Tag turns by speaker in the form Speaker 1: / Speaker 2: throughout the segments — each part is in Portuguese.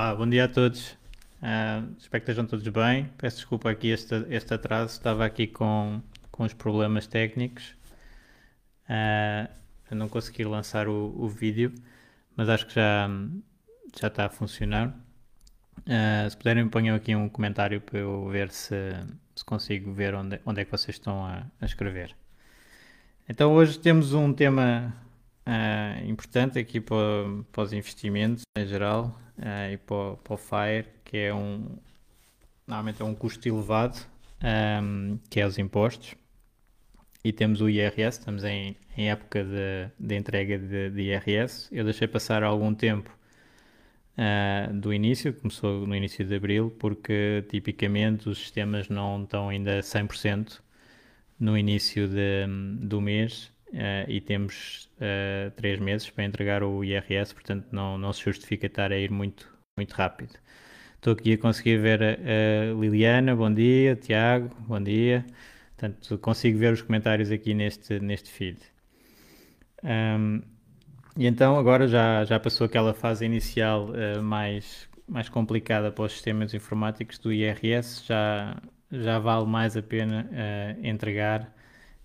Speaker 1: Olá, bom dia a todos. Uh, espero que estejam todos bem. Peço desculpa aqui este, este atraso, estava aqui com, com os problemas técnicos. Uh, não consegui lançar o, o vídeo, mas acho que já, já está a funcionar. Uh, se puderem, ponham aqui um comentário para eu ver se, se consigo ver onde, onde é que vocês estão a, a escrever. Então, hoje temos um tema uh, importante aqui para, para os investimentos em geral uh, e para, para, o FIRE, que é um normalmente é um custo elevado, um, ehm, que é os impostos. E temos o IRS, estamos em, em época de, de entrega de, de, IRS. Eu deixei passar algum tempo uh, do início, começou no início de abril, porque tipicamente os sistemas não estão ainda 100% no início de, do mês uh, e temos uh, três meses para entregar o IRS, portanto não, não se justifica estar a ir muito, muito rápido. Estou aqui a conseguir ver a, a Liliana, bom dia, Tiago, bom dia. Portanto, consigo ver os comentários aqui neste, neste feed. Um, e então agora já, já passou aquela fase inicial uh, mais, mais complicada para os sistemas informáticos do IRS, já, já vale mais a pena entregar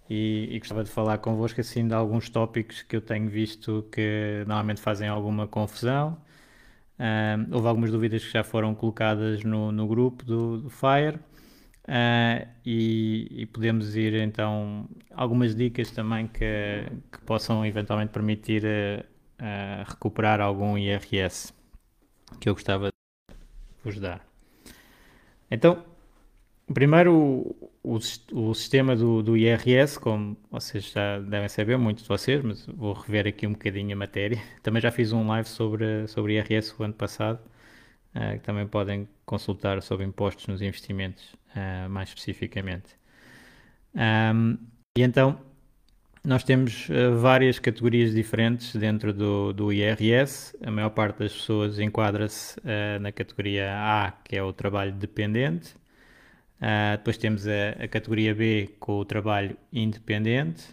Speaker 1: e, e, gostava de falar convosco assim de alguns tópicos que eu tenho visto que normalmente fazem alguma confusão. Houve algumas dúvidas que já foram colocadas no, no grupo do, do Fire uh, e, e, podemos ir então algumas dicas também que, que possam eventualmente permitir uh, recuperar algum IRS que eu gostava de vos dar. Então, Primeiro, o, o, sistema do, do, IRS, como vocês já devem saber, muitos de vocês, mas vou rever aqui um bocadinho a matéria. Também já fiz um live sobre, sobre IRS o ano passado, uh, que também podem consultar sobre impostos nos investimentos, uh, mais especificamente. Um, e então, nós temos uh, várias categorias diferentes dentro do, do IRS. A maior parte das pessoas enquadra-se na categoria A, que é o trabalho dependente Uh, depois temos a, a, categoria B com o trabalho independente.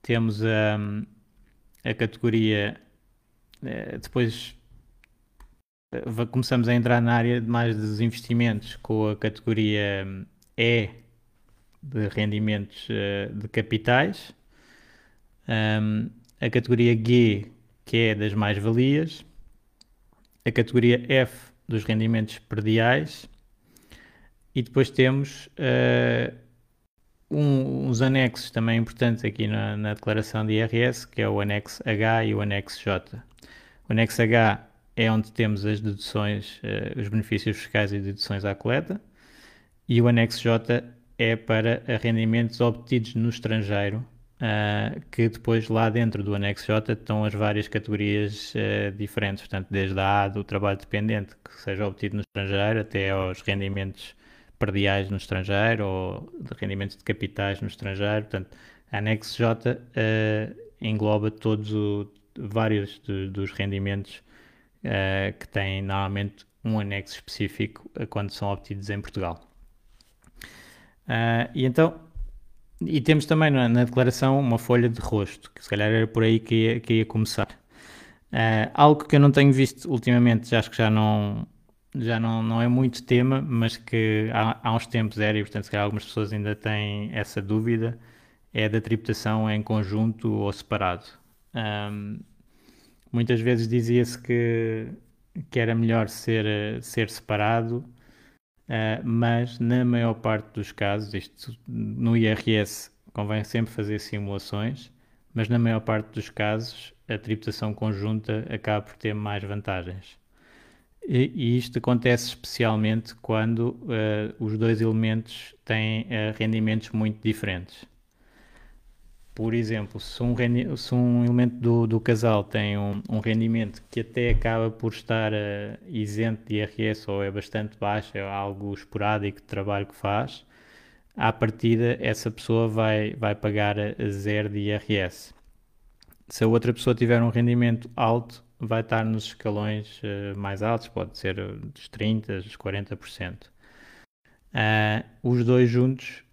Speaker 1: Temos um, a categoria. Uh, depois uh, começamos a entrar na área de mais dos investimentos com a categoria hum, E de rendimentos de capitais. Um, a categoria G, que é das mais-valias. A categoria F dos rendimentos perdiais e depois temos uh, um, uns anexos também importantes aqui na, na, declaração de IRS, que é o anexo H e o anexo J. O anexo H é onde temos as deduções, uh, os benefícios fiscais e deduções à coleta, e o anexo J é para rendimentos obtidos no estrangeiro, uh, que depois lá dentro do anexo J estão as várias categorias diferentes, portanto, desde a A do trabalho dependente, que seja obtido no estrangeiro, até aos rendimentos perdiais no estrangeiro ou de rendimentos de capitais no estrangeiro. Portanto, a anexo J uh, engloba todos o, vários de, dos rendimentos uh, que têm normalmente um anexo específico quando são obtidos em Portugal. Uh, e então, e temos também na, na, declaração uma folha de rosto, que se calhar era por aí que ia, que ia começar. algo que eu não tenho visto ultimamente, acho que já não, já não, não é muito tema, mas que há, há uns tempos era e, portanto, se calhar algumas pessoas ainda têm essa dúvida, é da tributação em conjunto ou separado. Um, muitas vezes dizia-se que, que era melhor ser, ser separado, uh, mas na maior parte dos casos, isto no IRS convém sempre fazer simulações, mas na maior parte dos casos a tributação conjunta acaba por ter mais vantagens. E, isto acontece especialmente quando uh, os dois elementos têm uh, rendimentos muito diferentes. Por exemplo, se um, se um elemento do, do, casal tem um, um, rendimento que até acaba por estar uh, isento de IRS ou é bastante baixo, é algo esporádico de trabalho que faz, à partida essa pessoa vai, vai pagar zero de IRS. Se a outra pessoa tiver um rendimento alto, vai estar nos escalões uh, mais altos, pode ser dos 30%, dos 40%. Uh, os dois juntos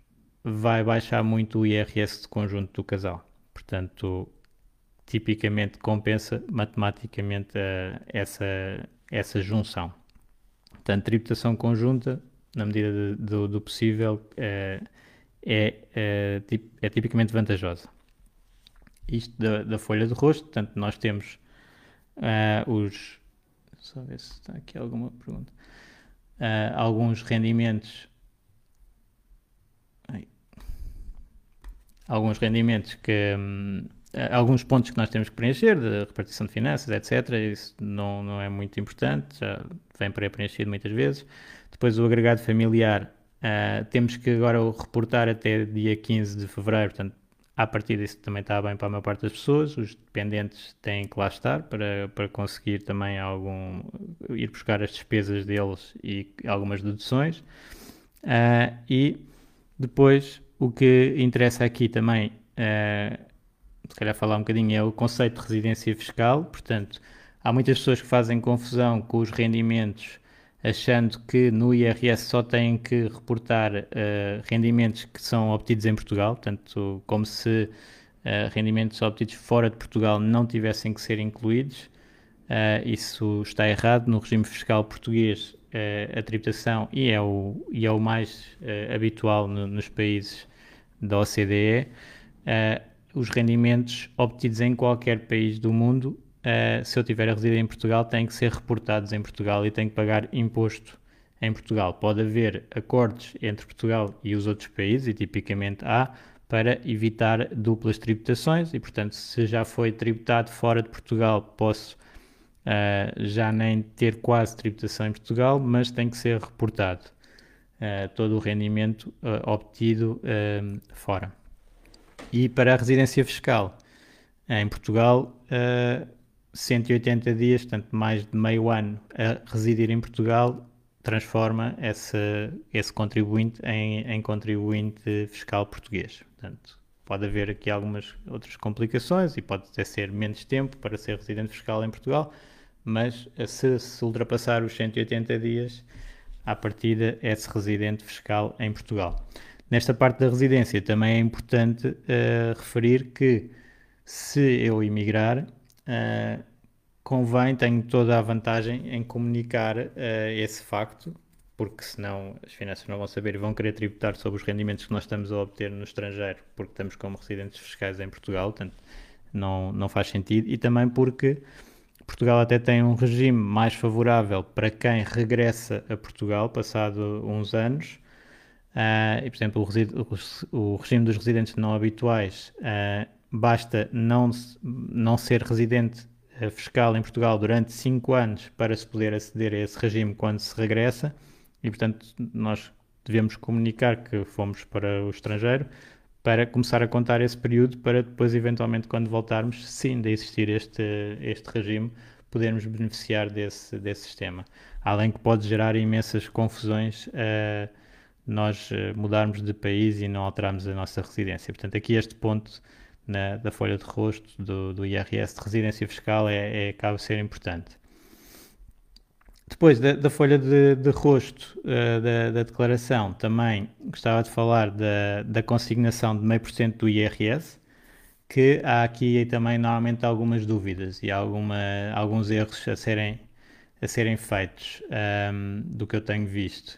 Speaker 1: vai baixar muito o IRS de conjunto do casal. Portanto, tipicamente compensa matematicamente uh, essa, essa junção. Portanto, tributação conjunta, na medida de, do, do, possível, é, é, é tipicamente vantajosa isto da, da folha de rosto, portanto nós temos uh, os só ver se está aqui alguma pergunta uh, alguns rendimentos Ai. alguns rendimentos que um, alguns pontos que nós temos que preencher de repartição de finanças, etc. Isso não, não é muito importante, já vem pré-preenchido muitas vezes. Depois o agregado familiar, uh, temos que agora reportar até dia 15 de fevereiro, portanto à partida isso também está bem para a maior parte das pessoas, os dependentes têm que lá estar para, para conseguir também algum, ir buscar as despesas deles e algumas deduções. Uh, e depois o que interessa aqui também, uh, se calhar falar um bocadinho, é o conceito de residência fiscal. Portanto, há muitas pessoas que fazem confusão com os rendimentos achando que no IRS só têm que reportar uh, rendimentos que são obtidos em Portugal, portanto, como se uh, rendimentos obtidos fora de Portugal não tivessem que ser incluídos. Uh, isso está errado. No regime fiscal português, a tributação, e é o, e é o mais habitual no, nos países da OCDE, os rendimentos obtidos em qualquer país do mundo uh, se eu tiver a residir em Portugal, têm que ser reportados em Portugal e têm que pagar imposto em Portugal. Pode haver acordos entre Portugal e os outros países, e tipicamente há, para evitar duplas tributações, e portanto, se já foi tributado fora de Portugal, posso uh, já nem ter quase tributação em Portugal, mas tem que ser reportado uh, todo o rendimento uh, obtido fora. E para a residência fiscal, em Portugal, 180 dias, portanto mais de meio ano a residir em Portugal, transforma esse, esse contribuinte em, em contribuinte fiscal português. Portanto, pode haver aqui algumas outras complicações e pode até ser menos tempo para ser residente fiscal em Portugal, mas se, se ultrapassar os 180 dias, à partida é-se residente fiscal em Portugal. Nesta parte da residência também é importante uh, referir que se eu emigrar, uh, convém, tenho toda a vantagem em comunicar uh, esse facto, porque senão as finanças não vão saber e vão querer tributar sobre os rendimentos que nós estamos a obter no estrangeiro, porque estamos como residentes fiscais em Portugal, portanto não, não faz sentido, e também porque Portugal até tem um regime mais favorável para quem regressa a Portugal passado uns anos. Uh, e, por exemplo, o, o, regime dos residentes não habituais basta não, não ser residente eh, fiscal em Portugal durante 5 anos para se poder aceder a esse regime quando se regressa e, portanto, nós devemos comunicar que fomos para o estrangeiro para começar a contar esse período para depois, eventualmente, quando voltarmos, se ainda existir este, este regime, podermos beneficiar desse, desse sistema. Além que pode gerar imensas confusões uh, nós uh, mudarmos de país e não alterarmos a nossa residência. Portanto, aqui este ponto na, da folha de rosto do, do IRS de residência fiscal é, é, acaba ser importante. Depois da, da folha de, de rosto uh, da, da, declaração, também gostava de falar da, da consignação de meio por cento do IRS, que há aqui também normalmente algumas dúvidas e alguma, alguns erros a serem, a serem feitos um, ehm, do que eu tenho visto.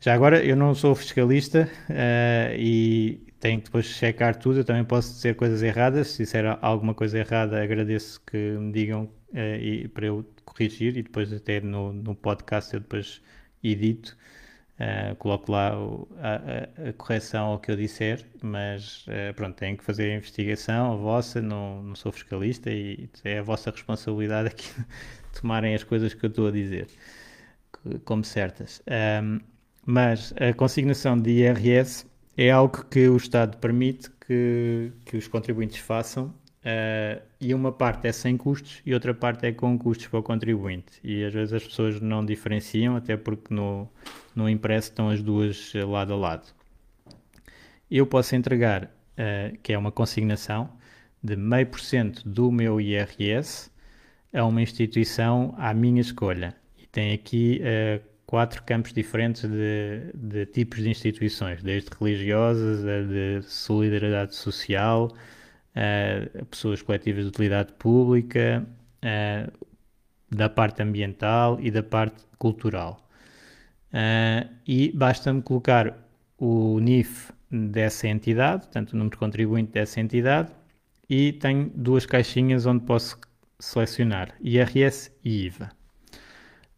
Speaker 1: já agora, eu não sou fiscalista uh, e tenho que depois checar tudo. Eu também posso dizer coisas erradas. Se disser alguma coisa errada, agradeço que me digam uh, e, para eu corrigir e depois até no, no podcast eu depois edito. Uh, coloco lá o, a, a, correção ao que eu disser, mas uh, pronto, tenho que fazer a investigação, a vossa, não, não sou fiscalista e é a vossa responsabilidade aqui tomarem as coisas que eu estou a dizer como certas. Um, mas a consignação de IRS é algo que o Estado permite que, que os contribuintes façam uh, e uma parte é sem custos e outra parte é com custos para o contribuinte. E às vezes as pessoas não diferenciam, até porque no, no impresso estão as duas lado a lado. Eu posso entregar, uh, que é uma consignação, de meio por cento do meu IRS a uma instituição à minha escolha. E tem aqui uh, quatro campos diferentes de, de, tipos de instituições, desde religiosas, a de solidariedade social, a pessoas coletivas de utilidade pública, a, da parte ambiental e da parte cultural. e basta-me colocar o NIF dessa entidade, portanto o número de contribuinte dessa entidade, e tenho duas caixinhas onde posso selecionar IRS e IVA.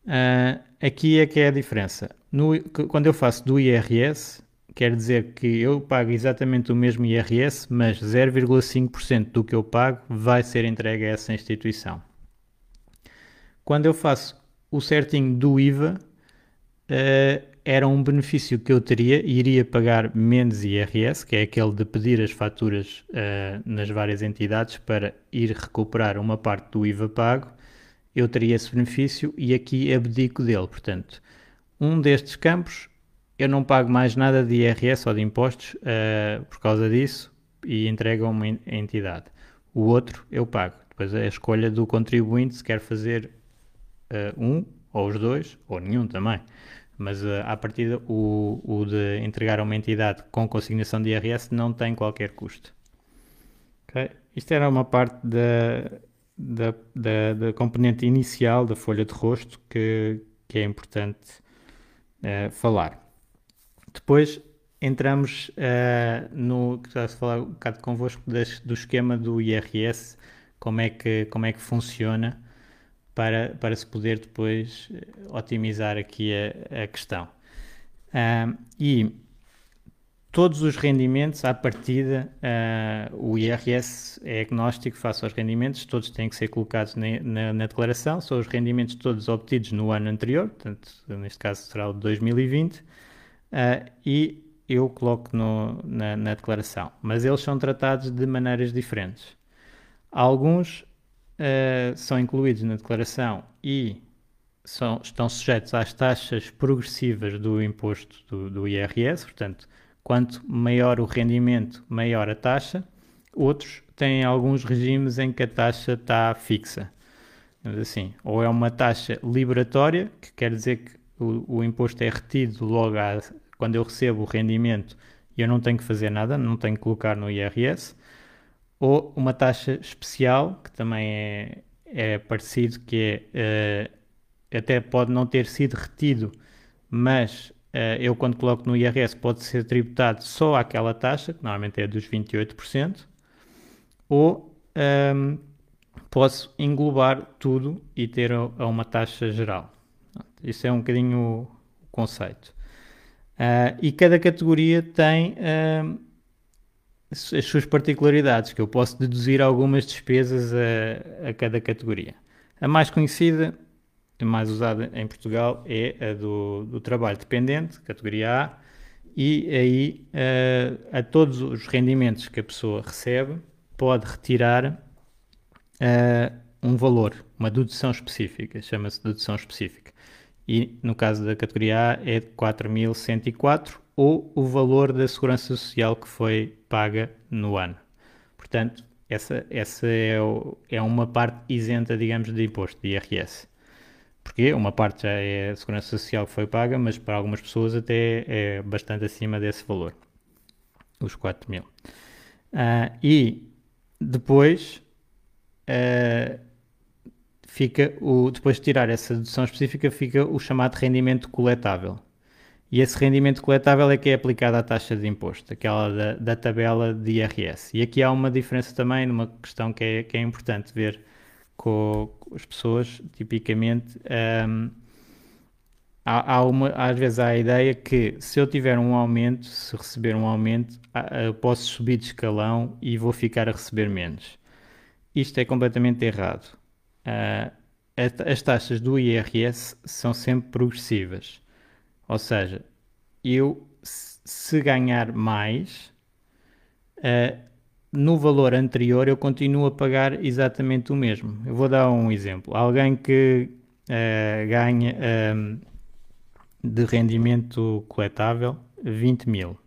Speaker 1: Uh, aqui é que é a diferença. No, quando eu faço do IRS, quer dizer que eu pago exatamente o mesmo IRS, mas 0,5% do que eu pago vai ser entregue a essa instituição. Quando eu faço o certinho do IVA, uh, era um benefício que eu teria iria pagar menos IRS, que é aquele de pedir as faturas uh, nas várias entidades para ir recuperar uma parte do IVA pago eu teria esse benefício e aqui abdico dele. Portanto, um destes campos eu não pago mais nada de IRS ou de impostos uh, por causa disso e entrego a uma entidade. O outro eu pago. Depois é a escolha do contribuinte se quer fazer uh, um ou os dois ou nenhum também. Mas uh, à partida o, o de entregar a uma entidade com consignação de IRS não tem qualquer custo. Okay? Isto era uma parte da, da, da, da, componente inicial da folha de rosto que, que é importante uh, falar. Depois entramos uh, no que já se falar um bocado convosco das, do esquema do IRS, como é que, como é que funciona para, para se poder depois eh, otimizar aqui a, a questão. E todos os rendimentos, à partida, uh, o IRS é agnóstico face aos rendimentos, todos têm que ser colocados na, na, na, declaração, são os rendimentos todos obtidos no ano anterior, portanto, neste caso será o de 2020, uh, e eu coloco no, na, na, declaração. Mas eles são tratados de maneiras diferentes. Alguns uh, são incluídos na declaração e são, estão sujeitos às taxas progressivas do imposto do, do IRS, portanto, Quanto maior o rendimento, maior a taxa. Outros têm alguns regimes em que a taxa está fixa. Assim, ou é uma taxa liberatória, que quer dizer que o, o imposto é retido logo a, quando eu recebo o rendimento e eu não tenho que fazer nada, não tenho que colocar no IRS, ou uma taxa especial, que também é, é parecido, que é, uh, até pode não ter sido retido, mas eu quando coloco no IRS pode ser tributado só aquela taxa, que normalmente é dos 28%, ou um, ehm, posso englobar tudo e ter a, uma taxa geral. Isso é um bocadinho o conceito. Uh, e cada categoria tem uh, as suas particularidades, que eu posso deduzir algumas despesas a, a cada categoria. A mais conhecida mais usada em Portugal é a do, do trabalho dependente, categoria A, e aí uh, a todos os rendimentos que a pessoa recebe pode retirar uh, um valor, uma dedução específica, chama-se dedução específica. E no caso da categoria A é 4.104 ou o valor da segurança social que foi paga no ano. Portanto, essa, essa é, o, é uma parte isenta, digamos, de imposto, de IRS. Porque uma parte já é a segurança social que foi paga, mas para algumas pessoas até é bastante acima desse valor, os 4 mil. Uh, e depois uh, fica o, depois de tirar essa dedução específica, fica o chamado rendimento coletável. E esse rendimento coletável é que é aplicado à taxa de imposto, aquela da, da tabela de IRS. E aqui há uma diferença também, numa questão que é, que é importante ver com, com as pessoas, tipicamente. Um, há, há uma, às vezes há a ideia que se eu tiver um aumento, se receber um aumento, eu posso subir de escalão e vou ficar a receber menos. Isto é completamente errado. Uh, as taxas do IRS são sempre progressivas. Ou seja, eu se ganhar mais, uh, no valor anterior eu continuo a pagar exatamente o mesmo. Eu vou dar um exemplo. Alguém que uh, ganha um, de rendimento coletável 20 mil.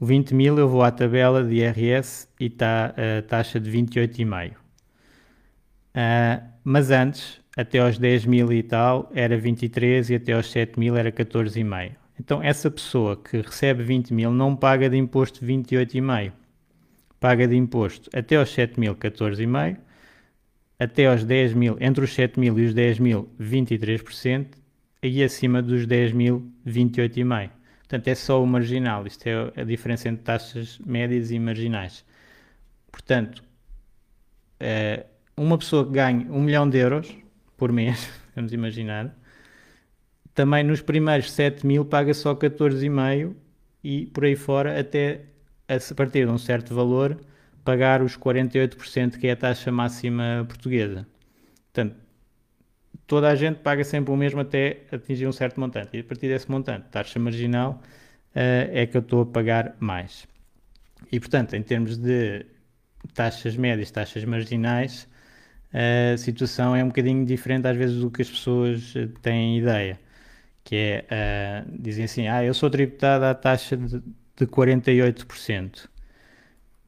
Speaker 1: 20 mil eu vou à tabela de IRS e está a taxa de 28,5. Uh, mas antes, até aos 10 mil e tal, era 23 e até aos 7 mil era 14,5. Então essa pessoa que recebe 20 mil não paga de imposto 28,5. Paga de imposto até aos 7 mil 14,5, até aos 10 mil, entre os 7 mil e os 10 mil 23% e acima dos 10 mil 28,5. Portanto é só o marginal, isto é a diferença entre taxas médias e marginais. Portanto, uh, uma pessoa que ganha 1 milhão de euros por mês, vamos imaginar, também nos primeiros 7 mil paga só 14,5 e por aí fora até a partir de um certo valor pagar os 48% que é a taxa máxima portuguesa. Portanto, toda a gente paga sempre o mesmo até atingir um certo montante. E a partir desse montante, taxa marginal, uh, é que eu estou a pagar mais. E portanto, em termos de taxas médias, taxas marginais, a situação é um bocadinho diferente às vezes do que as pessoas eh, têm ideia. Que é, dizem assim, ah, eu sou tributado à taxa de, de 48%.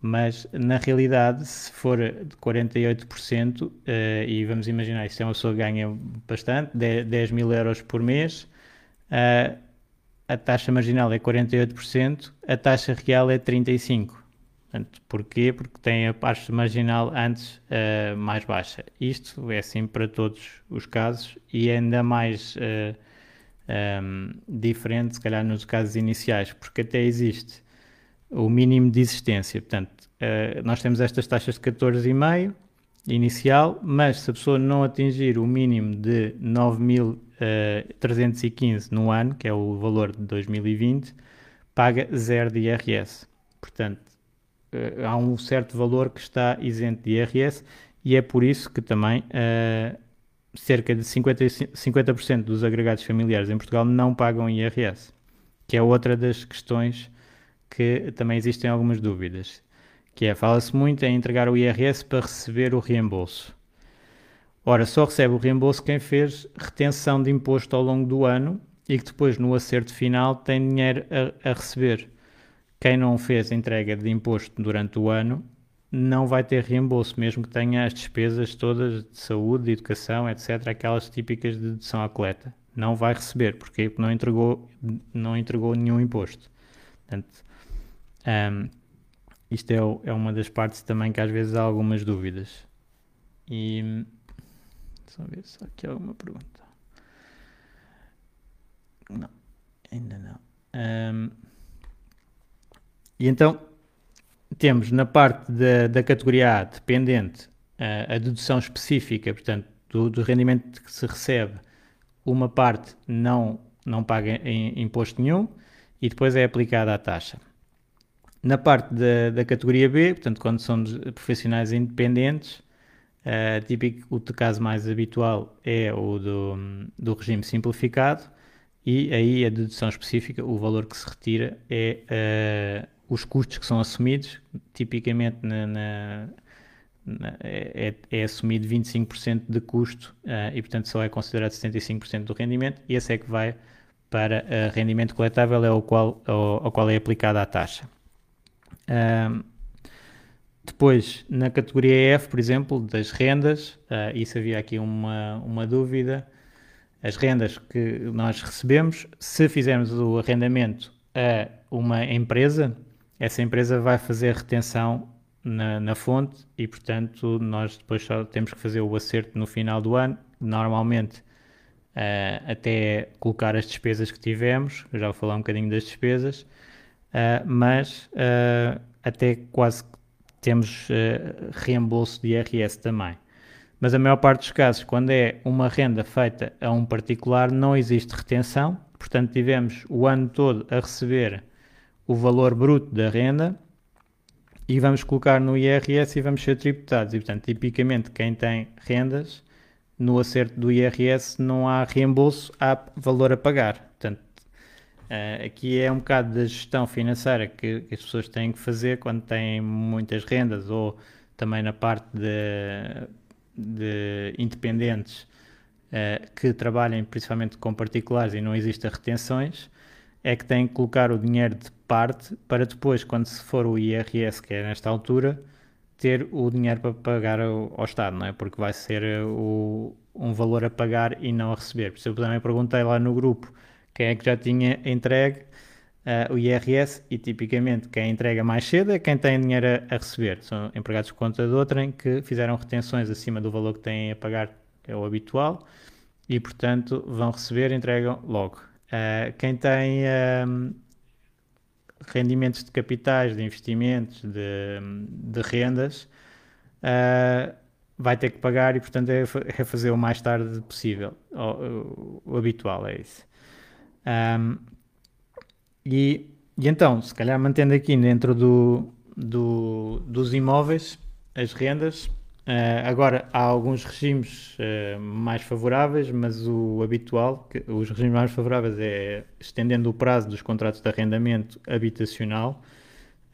Speaker 1: Mas na realidade, se for de 48%, uh, eh, e vamos imaginar, se é uma pessoa que ganha bastante, 10, 10 mil euros por mês, uh, a taxa marginal é 48%, a taxa real é 35%. Portanto, porquê? Porque tem a parte marginal antes uh, mais baixa. Isto é assim para todos os casos e ainda mais uh, eh, um, ehm, diferente, se calhar, nos casos iniciais, porque até existe o mínimo de existência. Portanto, uh, nós temos estas taxas de 14,5 inicial, mas se a pessoa não atingir o mínimo de 9.315 no ano, que é o valor de 2020, paga zero de IRS. Portanto, uh, há um certo valor que está isento de IRS e é por isso que também uh, cerca de 50%, 50 dos agregados familiares em Portugal não pagam IRS, que é outra das questões que também existem algumas dúvidas, que é, fala-se muito em entregar o IRS para receber o reembolso. Ora, só recebe o reembolso quem fez retenção de imposto ao longo do ano e que depois no acerto final tem dinheiro a, a receber. Quem não fez entrega de imposto durante o ano não vai ter reembolso, mesmo que tenha as despesas todas de saúde, de educação, etc., aquelas típicas de dedução à coleta. Não vai receber, porque não entregou, não entregou nenhum imposto. Portanto, um, isto é, é, uma das partes também que às vezes há algumas dúvidas. E. Eu ver se aqui há alguma pergunta. Não, ainda não. Um, e então temos na parte da, da categoria A dependente a, a dedução específica, portanto, do, do, rendimento que se recebe, uma parte não, não paga em, imposto nenhum e depois é aplicada a taxa. Na parte da, da categoria B, portanto, quando são profissionais independentes, uh, típico, o caso mais habitual é o do, do regime simplificado e aí a dedução específica, o valor que se retira é uh, os custos que são assumidos, tipicamente na, na, na, é, é, assumido 25% de custo uh, e, portanto, só é considerado 75% do rendimento. E esse é que vai para uh, rendimento coletável, é o qual, ao, ao qual é aplicada a taxa. Uh, depois, na categoria F, por exemplo, das rendas, uh, isso havia aqui uma, uma dúvida. As rendas que nós recebemos, se fizermos o arrendamento a uma empresa, essa empresa vai fazer retenção na, na, fonte e, portanto, nós depois só temos que fazer o acerto no final do ano. Normalmente, uh, até colocar as despesas que tivemos, já vou falar um bocadinho das despesas, uh, mas uh, até quase temos reembolso de IRS também. Mas a maior parte dos casos, quando é uma renda feita a um particular, não existe retenção, portanto, tivemos o ano todo a receber o valor bruto da renda e vamos colocar no IRS e vamos ser tributados. E, portanto, tipicamente, quem tem rendas, no acerto do IRS não há reembolso, há valor a pagar. Portanto, uh, aqui é um bocado da gestão financeira que, as pessoas têm que fazer quando têm muitas rendas ou também na parte de, de independentes uh, que trabalhem principalmente com particulares e não existem retenções, é que têm que colocar o dinheiro de parte para depois, quando se for o IRS, que é nesta altura, ter o dinheiro para pagar ao, Estado, não é? Porque vai ser eh, o, um valor a pagar e não a receber. Por isso eu também perguntei lá no grupo quem é que já tinha entregue uh, o IRS e tipicamente quem entrega mais cedo é quem tem dinheiro a, a receber. São empregados de conta de outrem que fizeram retenções acima do valor que têm a pagar, é o habitual, e portanto vão receber e entregam logo. Uh, quem tem uh, rendimentos de capitais, de investimentos, de, de rendas, uh, vai ter que pagar e, portanto, é, é fazer o mais tarde possível. O, o, o habitual é isso. Um, e, e, então, se calhar mantendo aqui dentro do, do, dos imóveis as rendas, Uh, agora, há alguns regimes uh, mais favoráveis, mas o habitual, que, os regimes mais favoráveis é estendendo o prazo dos contratos de arrendamento habitacional,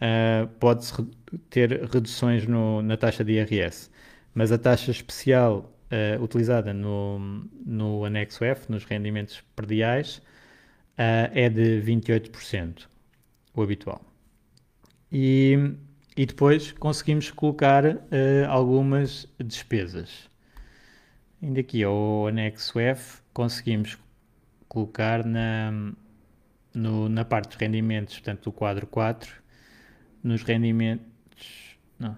Speaker 1: uh, pode-se re ter reduções no, na taxa de IRS. Mas a taxa especial utilizada no, no anexo F, nos rendimentos perdiais, é de 28%, o habitual. E e depois conseguimos colocar uh, algumas despesas. Ainda aqui ao anexo F conseguimos colocar na, no, na parte dos rendimentos, portanto do quadro 4, nos rendimentos. Não.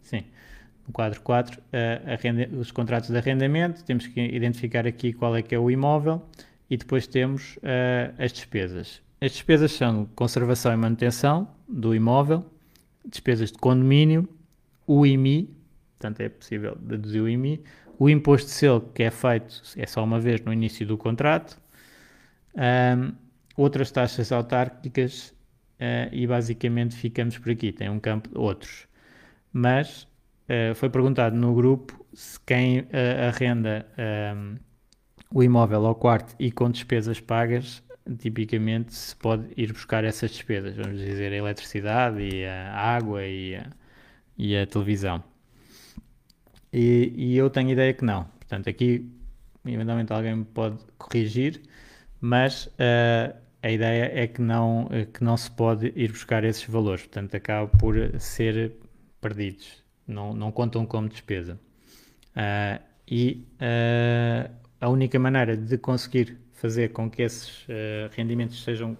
Speaker 1: Sim, no quadro 4, a, a os contratos de arrendamento, temos que identificar aqui qual é que é o imóvel e depois temos uh, as despesas. As despesas são conservação e manutenção do imóvel, despesas de condomínio, o IMI, portanto é possível deduzir o IMI, o imposto de selo que é feito é só uma vez no início do contrato, um, outras taxas autárquicas uh, e basicamente ficamos por aqui. Tem um campo de outros. Mas uh, foi perguntado no grupo se quem uh, arrenda um, o imóvel ao quarto e com despesas pagas tipicamente se pode ir buscar essas despesas, vamos dizer, a eletricidade e a água e a, e a televisão. E, e, eu tenho ideia que não. Portanto, aqui eventualmente alguém me pode corrigir, mas uh, a ideia é que não, que não se pode ir buscar esses valores. Portanto, acaba por ser perdidos. Não, não contam como despesa. Uh, e uh, a única maneira de conseguir fazer com que esses uh, rendimentos sejam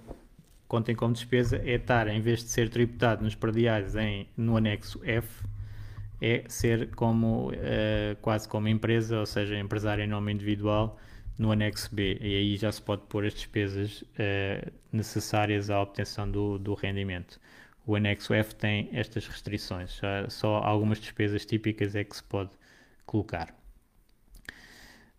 Speaker 1: contem como despesa é estar, em vez de ser tributado nos perdiais em, no anexo F, é ser como uh, quase como empresa, ou seja, empresário em nome individual no anexo B. E aí já se pode pôr as despesas uh, necessárias à obtenção do, do rendimento. O anexo F tem estas restrições, só algumas despesas típicas é que se pode colocar.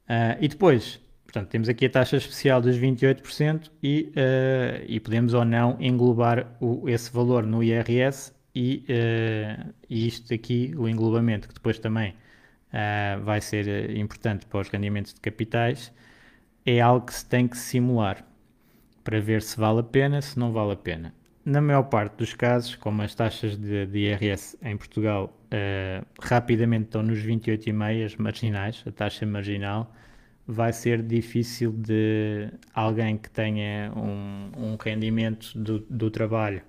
Speaker 1: Uh, e depois, Portanto, temos aqui a taxa especial dos 28% e, uh, e podemos ou não englobar o, esse valor no IRS e, uh, e isto aqui, o englobamento, que depois também uh, vai ser importante para os rendimentos de capitais, é algo que se tem que simular para ver se vale a pena, se não vale a pena. Na maior parte dos casos, como as taxas de, de IRS em Portugal rapidamente estão nos 28,5 marginais, a taxa marginal, vai ser difícil de alguém que tenha um, um rendimento do, do, trabalho,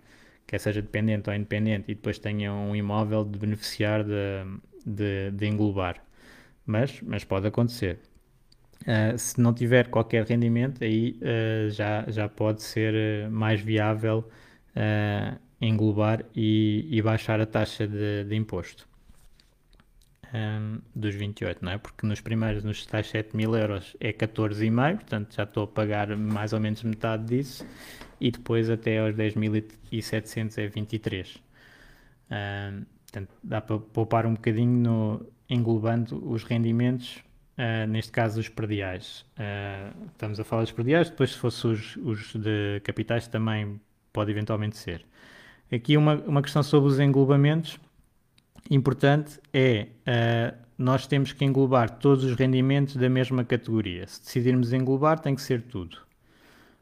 Speaker 1: quer seja dependente ou independente, e depois tenha um imóvel de beneficiar de, de, de englobar. Mas, mas pode acontecer. Uh, se não tiver qualquer rendimento, aí uh, já, já pode ser ah, mais viável uh, englobar e, e, baixar a taxa de, de imposto. Um, dos 28, não é? Porque nos primeiros, nos tais 7 mil euros, é 14,5, portanto já estou a pagar mais ou menos metade disso, e depois até aos 10.700 é 23. Um, portanto, dá para poupar um bocadinho no, englobando os rendimentos, uh, neste caso os perdiais. Uh, estamos a falar dos perdiais, depois se fosse os, os de capitais também pode eventualmente ser. Aqui uma, uma questão sobre os englobamentos importante é uh, nós temos que englobar todos os rendimentos da mesma categoria. Se decidirmos englobar, tem que ser tudo.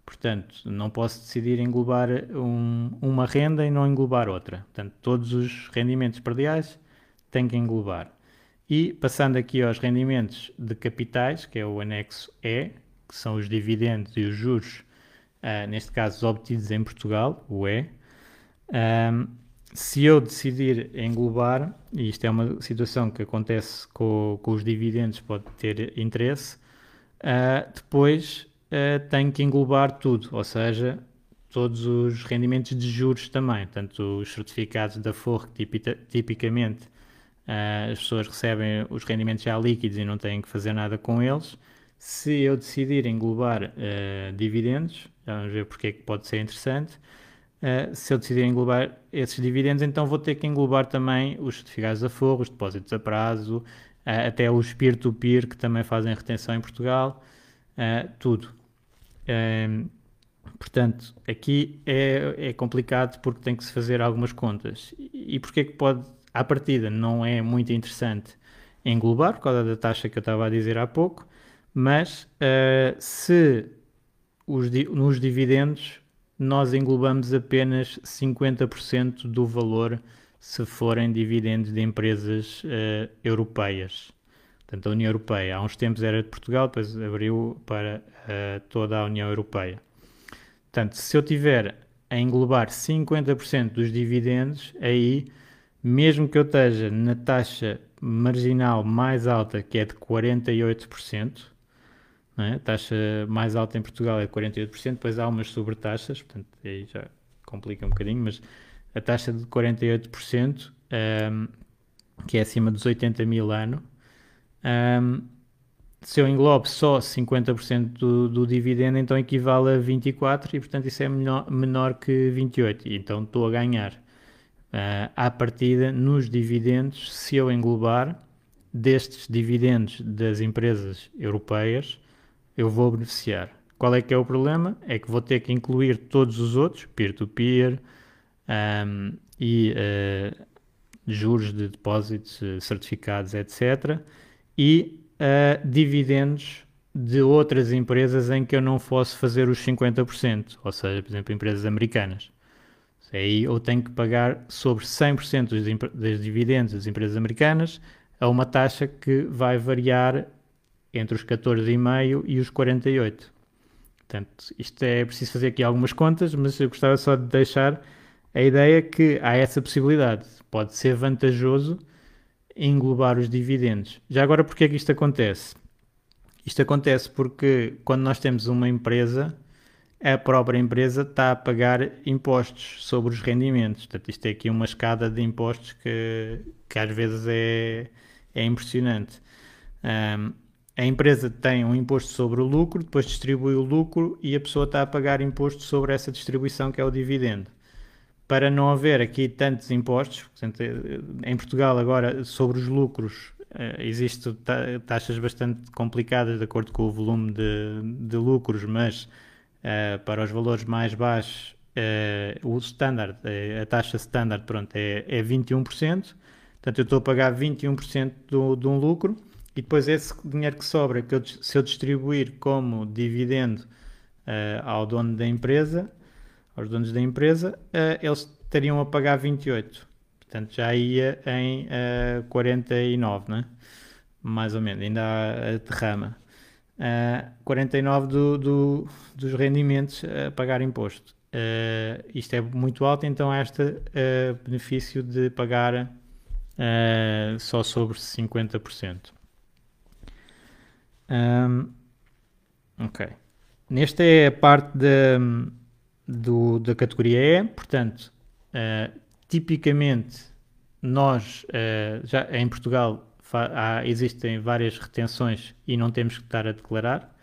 Speaker 1: Portanto, não posso decidir englobar um, uma renda e não englobar outra. Portanto, todos os rendimentos perdiais têm que englobar. E passando aqui aos rendimentos de capitais, que é o anexo E, que são os dividendos e os juros, uh, neste caso obtidos em Portugal, o E. Um, se eu decidir englobar, e isto é uma situação que acontece com, com os dividendos, pode ter interesse, uh, depois uh, tenho que englobar tudo, ou seja, todos os rendimentos de juros também, portanto, os certificados da FOR, que tipicamente uh, as pessoas recebem os rendimentos já líquidos e não têm que fazer nada com eles. Se eu decidir englobar dividendos, vamos ver porque é que pode ser interessante, Uh, se eu decidir englobar esses dividendos, então vou ter que englobar também os certificados de aforro, os depósitos a prazo, uh, até os peer-to-peer -peer, que também fazem retenção em Portugal, uh, tudo. Ehm, portanto, aqui é, é, complicado porque tem que se fazer algumas contas. E, e porque é que pode, à partida, não é muito interessante englobar, por causa da taxa que eu estava a dizer há pouco, mas se os, nos dividendos nós englobamos apenas 50% do valor se forem dividendos de empresas uh, europeias. Portanto, a União Europeia, há uns tempos era de Portugal, depois abriu para uh, toda a União Europeia. Portanto, se eu tiver a englobar 50% dos dividendos, aí, mesmo que eu esteja na taxa marginal mais alta, que é de 48%, é? A taxa mais alta em Portugal é 48%, depois há umas sobretaxas, portanto aí já complica um bocadinho, mas a taxa de 48%, um, que é acima dos 80 mil ano, um, se eu englobo só 50% do, do, dividendo, então equivale a 24 e, portanto, isso é menor, menor que 28. E, então estou a ganhar. Uh, à partida, nos dividendos, se eu englobar destes dividendos das empresas europeias, eu vou beneficiar. Qual é que é o problema? É que vou ter que incluir todos os outros, peer-to-peer um, e uh, juros de depósitos, eh, certificados, etc. E uh, dividendos de outras empresas em que eu não fosse fazer os 50%, ou seja, por exemplo, empresas americanas. Aí eu tenho que pagar sobre 100% dos, dos dividendos das empresas americanas a uma taxa que vai variar entre os 14,5 e os 48. Portanto, isto é preciso fazer aqui algumas contas, mas eu gostava só de deixar a ideia que há essa possibilidade. Pode ser vantajoso englobar os dividendos. Já agora, porque é que isto acontece? Isto acontece porque quando nós temos uma empresa, a própria empresa está a pagar impostos sobre os rendimentos. Portanto, isto é aqui uma escada de impostos que, que às vezes é, é impressionante. Um, a empresa tem um imposto sobre o lucro, depois distribui o lucro e a pessoa está a pagar imposto sobre essa distribuição que é o dividendo. Para não haver aqui tantos impostos, eh, em Portugal agora sobre os lucros eh, existem taxas bastante complicadas de acordo com o volume de, de lucros, mas uh, para os valores mais baixos uh, o standard, a taxa standard pronto, é, é 21%, portanto eu estou a pagar 21% do, de um lucro e depois esse dinheiro que sobra, que eu, se eu distribuir como dividendo uh, ao dono da empresa, aos donos da empresa, uh, eles estariam a pagar 28. Portanto, já ia em uh, 49, né? mais ou menos, ainda há a derrama. Uh, 49 do, do, dos rendimentos a pagar imposto. Uh, isto é muito alto, então este uh, benefício de pagar só sobre 50%. Um, ok. Nesta é a parte da, do, da categoria E, portanto, uh, tipicamente nós uh, já em Portugal há, existem várias retenções e não temos que estar a declarar,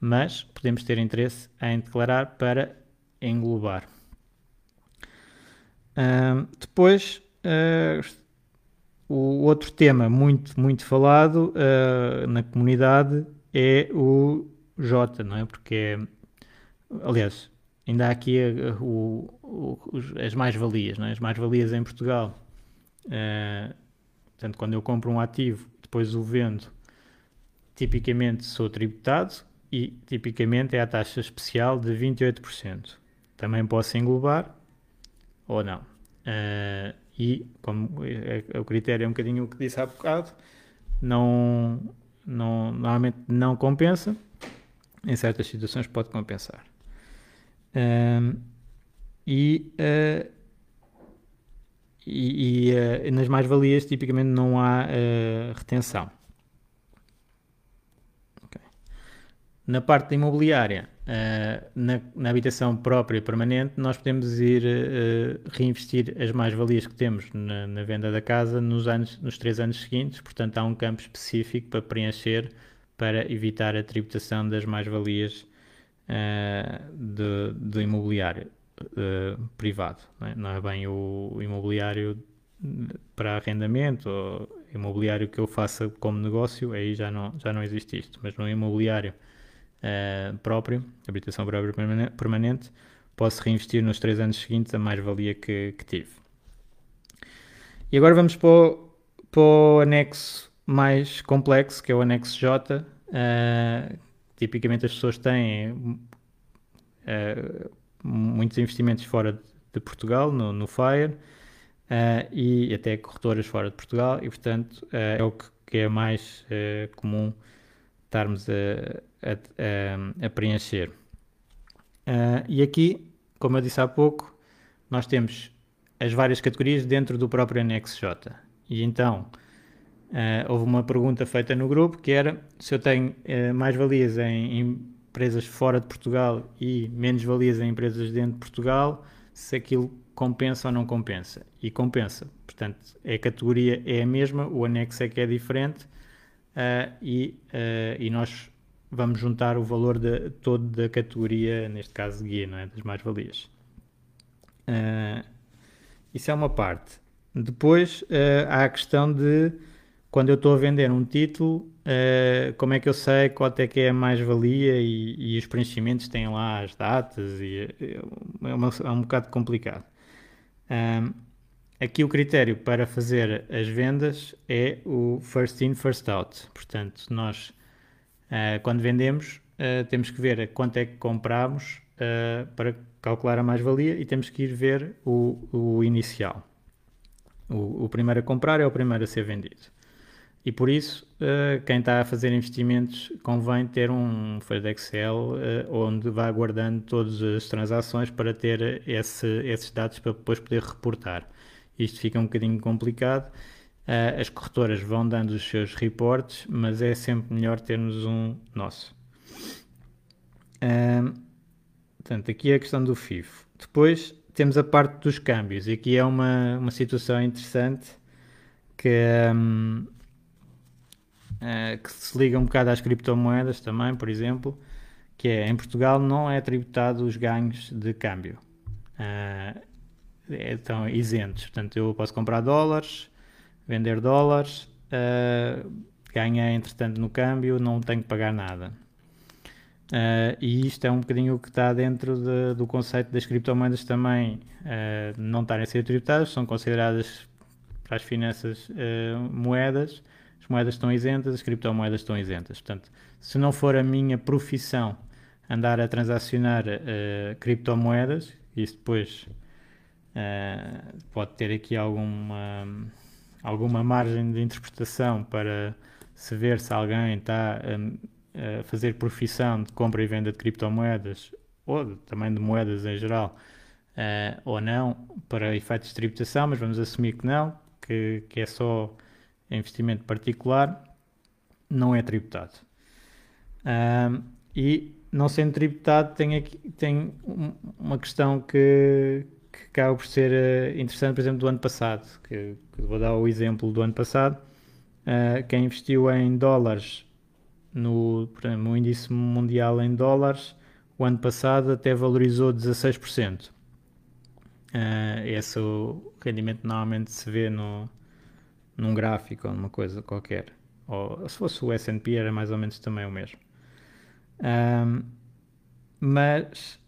Speaker 1: mas podemos ter interesse em declarar para englobar. Uh, depois, uh, o outro tema muito, muito falado uh, na comunidade é o J, não é? Porque é, aliás, ainda há aqui a, a, o, o, as mais-valias, não é? As mais-valias em Portugal. Uh, portanto, quando eu compro um ativo, depois o vendo, tipicamente sou tributado e tipicamente é a taxa especial de 28%. Também posso englobar ou não. Uh, e, como é, é, o critério é um bocadinho o que disse há bocado, não, não, normalmente não compensa, em certas situações pode compensar. Uh, e, uh, e, e uh, nas mais-valias tipicamente não há retenção. Okay. Na parte da imobiliária, Uh, na, na, habitação própria permanente, nós podemos ir uh, reinvestir as mais-valias que temos na, na, venda da casa nos, anos, nos três anos seguintes, portanto há um campo específico para preencher para evitar a tributação das mais-valias uh, do, do, imobiliário privado. Não é? não é, bem o, imobiliário para arrendamento ou imobiliário que eu faça como negócio, aí já não, já não existe isto, mas no imobiliário uh, próprio, habitação própria permanente, posso reinvestir nos três anos seguintes a mais-valia que, que, tive. E agora vamos para o, para o, anexo mais complexo, que é o anexo J. Uh, tipicamente as pessoas têm uh, muitos investimentos fora de, Portugal, no, no FIRE, e até corretoras fora de Portugal, e portanto é o que, que é mais comum estarmos a, a, a, preencher. Uh, e aqui, como eu disse há pouco, nós temos as várias categorias dentro do próprio anexo J. E então, uh, houve uma pergunta feita no grupo que era se eu tenho uh, mais valias em, empresas fora de Portugal e menos valias em empresas dentro de Portugal, se aquilo compensa ou não compensa. E compensa. Portanto, a categoria é a mesma, o anexo é que é diferente e, e nós vamos juntar o valor de, todo da categoria, neste caso guia, não é? das mais-valias. Uh, isso é uma parte. Depois uh, há a questão de quando eu estou a vender um título, uh, como é que eu sei qual é que é a mais-valia e, e, os preenchimentos têm lá as datas e é, uma, é um bocado complicado. Aqui o critério para fazer as vendas é o first in, first out. Portanto, nós Uh, quando vendemos, uh, temos que ver quanto é que compramos uh, para calcular a mais-valia e temos que ir ver o, o inicial. O, o, primeiro a comprar é o primeiro a ser vendido. E por isso, quem está a fazer investimentos convém ter um folha de Excel onde vá guardando todas as transações para ter esse, esses dados para depois poder reportar. Isto fica um bocadinho complicado Uh, as corretoras vão dando os seus reportes, mas é sempre melhor termos um nosso. Uh, portanto, aqui é a questão do FIFO. Depois temos a parte dos câmbios, e aqui é uma, uma situação interessante que, um, uh, ah, que se liga um bocado às criptomoedas também, por exemplo, que é em Portugal não é tributado os ganhos de câmbio. Uh, estão isentos. Portanto, eu posso comprar dólares, vender dólares, uh, entretanto no câmbio, não tenho que pagar nada. Uh, e isto é um bocadinho o que está dentro de, do conceito das criptomoedas também uh, não estarem a ser tributadas, são consideradas para as finanças uh, moedas, as moedas estão isentas, as criptomoedas estão isentas. Portanto, se não for a minha profissão andar a transacionar criptomoedas, isso depois pode ter aqui alguma alguma margem de interpretação para se ver se alguém está a, a fazer profissão de compra e venda de criptomoedas ou também de moedas em geral uh, ou não para efeitos de tributação, mas vamos assumir que não, que, que é só investimento particular, não é tributado. Uh, e não sendo tributado, tem, aqui, tem uma questão que, que acaba por ser uh, interessante, por exemplo, do ano passado, que, que, vou dar o exemplo do ano passado, Uh, quem investiu em dólares no, exemplo, no índice mundial em dólares, o ano passado até valorizou 16%. Uh, esse é rendimento normalmente se vê no, num gráfico ou numa coisa qualquer. Ou se fosse o S&P era mais ou menos também o mesmo. Um, mas,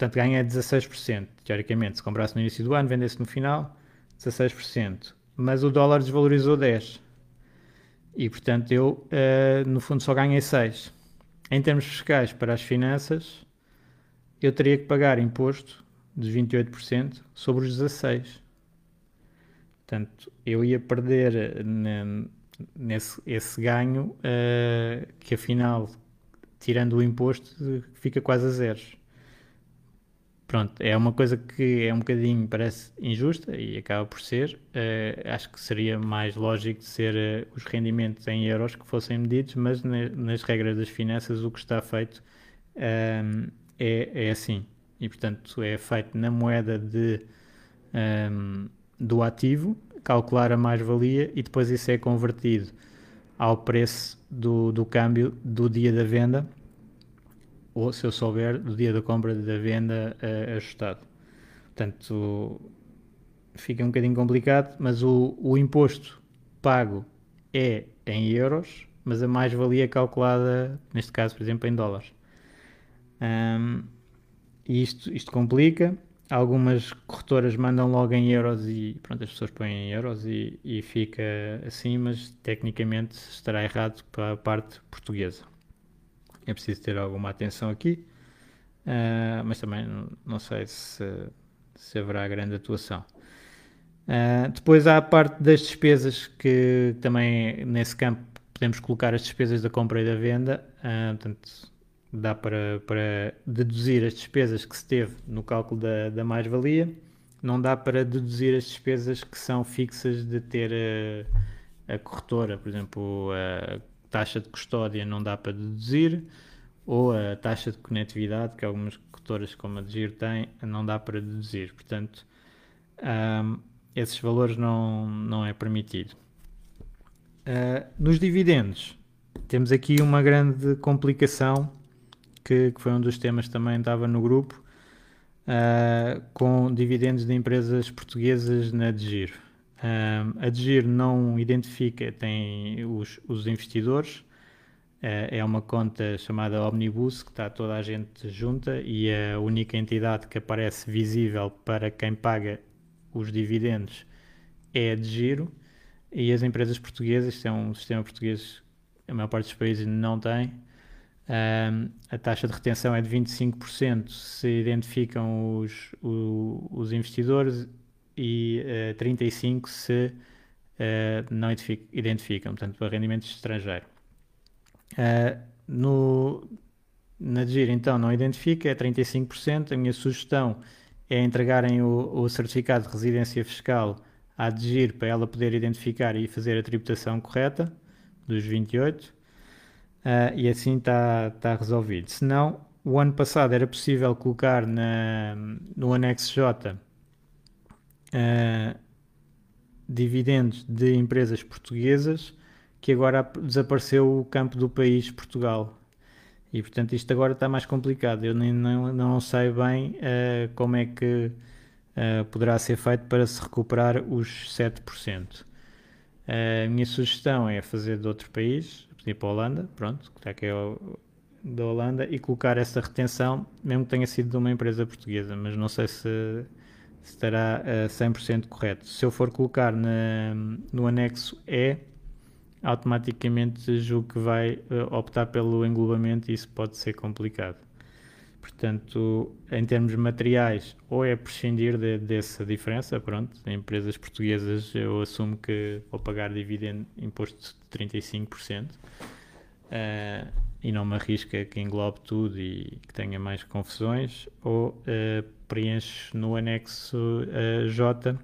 Speaker 1: portanto, ganha 16%. Teoricamente, se comprasse no início do ano, vendesse no final, 16%. Mas o dólar desvalorizou 10%. E, portanto, eu, uh, no fundo, só ganhei 6%. Em termos fiscais para as finanças, eu teria que pagar imposto de 28% sobre os 16%. Portanto, eu ia perder eh, nesse esse ganho, uh, que afinal, tirando o imposto, fica quase a zeros. Pronto, é uma coisa que é um bocadinho, parece injusta e acaba por ser. Uh, acho que seria mais lógico ser uh, os rendimentos em euros que fossem medidos, mas ne, nas regras das finanças o que está feito um, é, é assim. E portanto é feito na moeda de, um, do ativo, calcular a mais-valia e depois isso é convertido ao preço do, do câmbio do dia da venda ou se eu souber do dia da compra e da venda uh, ajustado. Portanto, fica um bocadinho complicado, mas o, o imposto pago é em euros, mas a mais-valia calculada, neste caso, por exemplo, em dólares. Um, isto, isto complica. Algumas corretoras mandam logo em euros e pronto, as pessoas põem em euros e, e fica assim, mas tecnicamente estará errado para a parte portuguesa. É preciso ter alguma atenção aqui, uh, mas também não, não sei se, se, haverá grande atuação. Uh, depois há a parte das despesas que também nesse campo podemos colocar as despesas da compra e da venda, uh, portanto dá para, para deduzir as despesas que se teve no cálculo da, da mais-valia, não dá para deduzir as despesas que são fixas de ter a, a corretora, por exemplo, a taxa de custódia não dá para deduzir, ou a taxa de conectividade, que algumas corretoras como a de Giro têm, não dá para deduzir. Portanto, um, esses valores não, não é permitido. Uh, nos dividendos, temos aqui uma grande complicação que, que foi um dos temas que também estava no grupo, uh, com dividendos de empresas portuguesas na Degir. Uh, a Degir não identifica, tem os, os investidores, uh, é uma conta chamada Omnibus, que está toda a gente junta e a única entidade que aparece visível para quem paga os dividendos é a de giro e as empresas portuguesas, isto é um sistema português a maior parte dos países não tem, um, a taxa de retenção é de 25% se identificam os, o, os investidores e uh, eh, 35% se uh, não identificam, portanto, para rendimentos estrangeiros. Uh, no, na DGIR, então, não identifica, é 35%. A minha sugestão é entregarem o, o certificado de residência fiscal à DGIR para ela poder identificar e fazer a tributação correta dos 28%. Uh, e assim está tá resolvido. Se não, o ano passado era possível colocar na, no anexo J uh, dividendos de empresas portuguesas que agora desapareceu o campo do país Portugal. E portanto isto agora está mais complicado. Eu nem, não, não sei bem uh, como é que poderá ser feito para se recuperar os 7%. a minha sugestão é fazer de outro país, pedir para a Holanda, pronto, que está é da Holanda, e colocar essa retenção, mesmo que tenha sido de uma empresa portuguesa, mas não sei se, se estará a 100% correto. Se eu for colocar na, no anexo E, automaticamente julgo que vai uh, optar pelo englobamento e isso pode ser complicado. Portanto, em termos materiais, ou é prescindir de, dessa diferença, pronto, em empresas portuguesas eu assumo que vou pagar dividendo imposto de 35%, uh, eh, e não me arrisca que englobe tudo e que tenha mais confusões, ou uh, preencho no anexo uh, J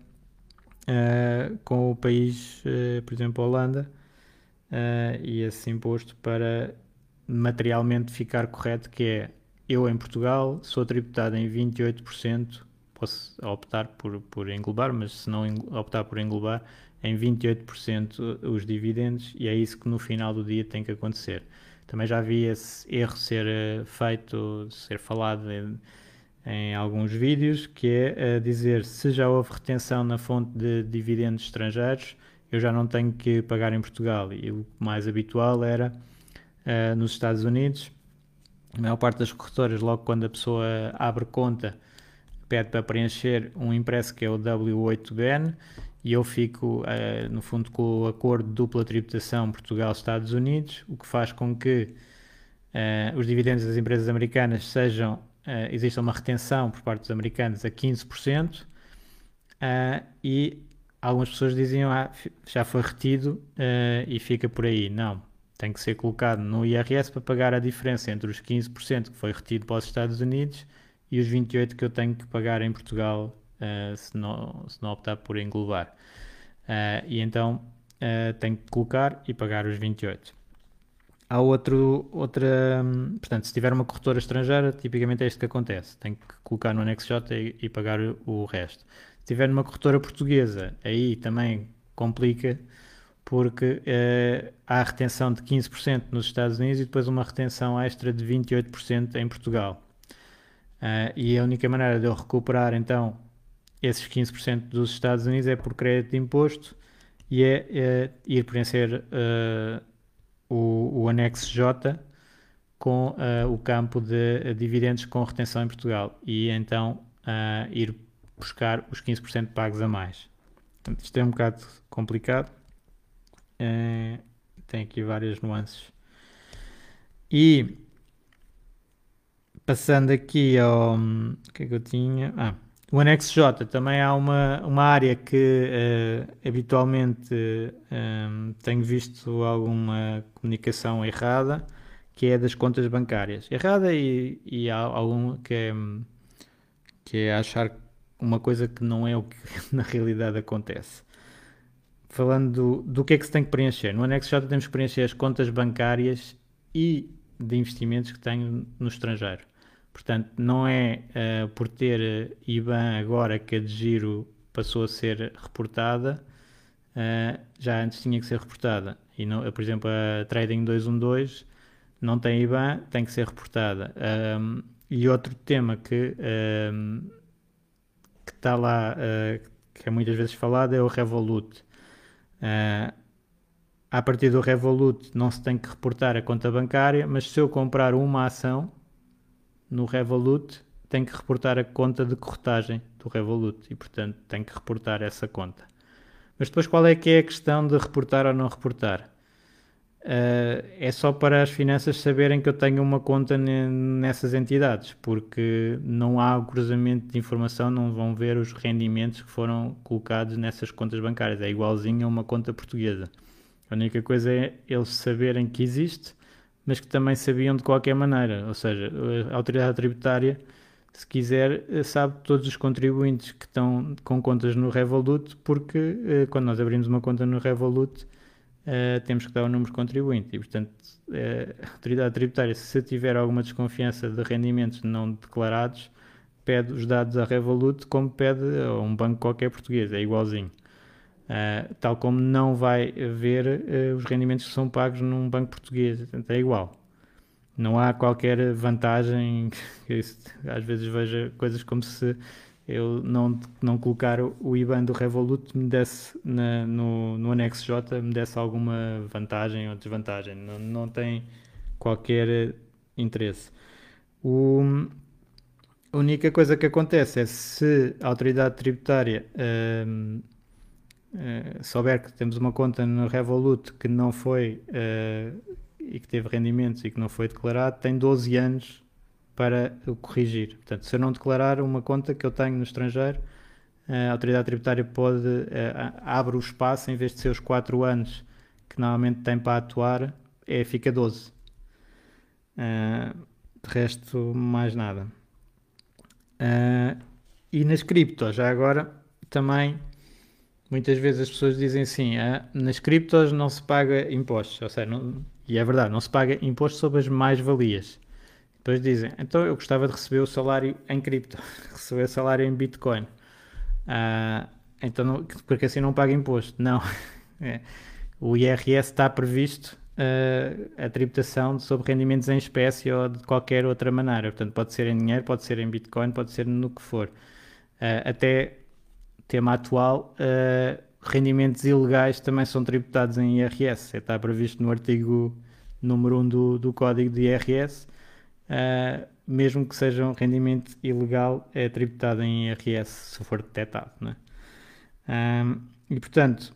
Speaker 1: com o país, por exemplo, Holanda, e esse imposto para materialmente ficar correto, que é eu em Portugal sou tributado em 28%, posso optar por, por englobar, mas se não optar por englobar, em 28% os dividendos e é isso que no final do dia tem que acontecer. Também já vi esse erro ser feito, ser falado em, alguns vídeos, que é dizer se já houve retenção na fonte de dividendos estrangeiros, eu já não tenho que pagar em Portugal. E o mais habitual era uh, nos Estados Unidos, a maior parte das corretoras, logo quando a pessoa abre conta, pede para preencher um impresso que é o W8BN e eu fico, uh, no fundo, com o acordo de dupla tributação Portugal-Estados Unidos, o que faz com que uh, os dividendos das empresas americanas sejam, uh, exista uma retenção por parte dos americanos a 15%, e algumas pessoas diziam, ah, já foi retido e fica por aí. Não, tem que ser colocado no IRS para pagar a diferença entre os 15% que foi retido para os Estados Unidos e os 28% que eu tenho que pagar em Portugal uh, se, não, se não optar por englobar. Uh, e então uh, tenho que colocar e pagar os 28. Há outro, outra, um, portanto, se tiver uma corretora estrangeira, tipicamente é isto que acontece. Tenho que colocar no anexo J e, e pagar o, resto. Se tiver numa corretora portuguesa, aí também complica porque uh, há retenção de 15% nos Estados Unidos e depois uma retenção extra de 28% em Portugal. Uh, e a única maneira de eu recuperar então esses 15% dos Estados Unidos é por crédito de imposto e é, é ir preencher uh, o, o, anexo J com o campo de dividendos com retenção em Portugal e então ir buscar os 15% pagos a mais. Portanto, isto é um bocado complicado é, tem aqui várias nuances. E passando aqui ao. O que é que eu tinha? Ah, o anexo J também há uma, uma área que uh, habitualmente um, tenho visto alguma comunicação errada, que é das contas bancárias. Errada e, e há algum que é, que é achar uma coisa que não é o que na realidade acontece falando do, do que é que se tem que preencher. No anexo J temos que preencher as contas bancárias e de investimentos que tenho no estrangeiro. Portanto, não é uh, por ter eh, IBAN agora que a de giro passou a ser reportada, uh, já antes tinha que ser reportada. E não, por exemplo, a Trading 212 não tem IBAN, tem que ser reportada. Um, e outro tema que um, que está lá, uh, que é muitas vezes falado, é o Revolut. Uh, a partir do Revolut não se tem que reportar a conta bancária, mas se eu comprar uma ação no Revolut, tem que reportar a conta de corretagem do Revolut e, portanto, tem que reportar essa conta. Mas depois qual é que é a questão de reportar ou não reportar? Uh, é só para as finanças saberem que eu tenho uma conta nessas entidades, porque não há cruzamento de informação, não vão ver os rendimentos que foram colocados nessas contas bancárias. É igualzinho a uma conta portuguesa. A única coisa é eles saberem que existe, mas que também sabiam de qualquer maneira. Ou seja, a autoridade tributária, se quiser, sabe todos os contribuintes que estão com contas no Revolut, porque uh, quando nós abrimos uma conta no Revolut uh, temos que dar o número de contribuinte. E, portanto, a autoridade tributária, se tiver alguma desconfiança de rendimentos não declarados, pede os dados à Revolut como pede a um banco qualquer português, é igualzinho. Uh, tal como não vai ver uh, os rendimentos que são pagos num banco português, portanto, é igual. Não há qualquer vantagem, às vezes vejo coisas como se eu não, não colocar o IBAN do Revolut me desse na, no, no anexo J me desse alguma vantagem ou desvantagem. Não, não tem qualquer interesse. O, a única coisa que acontece é se a autoridade tributária uh, uh, souber que temos uma conta no Revolut que não foi uh, e que teve rendimentos e que não foi declarado, tem 12 anos para o corrigir. Portanto, se eu não declarar uma conta que eu tenho no estrangeiro, a autoridade tributária pode eh, abre o espaço em vez de ser os 4 anos que normalmente tem para atuar, é, fica 12. Uh, eh, de resto, mais nada. E nas criptos, já agora, também muitas vezes as pessoas dizem assim: uh, nas criptos não se paga impostos, ou seja, não, e é verdade, não se paga imposto sobre as mais-valias. Depois dizem, então eu gostava de receber o salário em cripto, receber o salário em Bitcoin. Uh, então não, porque assim não paga imposto. Não. É. O IRS está previsto uh, a tributação sobre rendimentos em espécie ou de qualquer outra maneira. Portanto, pode ser em dinheiro, pode ser em Bitcoin, pode ser no que for. Uh, até tema atual, uh, rendimentos ilegais também são tributados em IRS. Está previsto no artigo número 1 do, do código de IRS. Uh, mesmo que seja um rendimento ilegal, é tributado em IRS se for detectado. Né? Um, e portanto,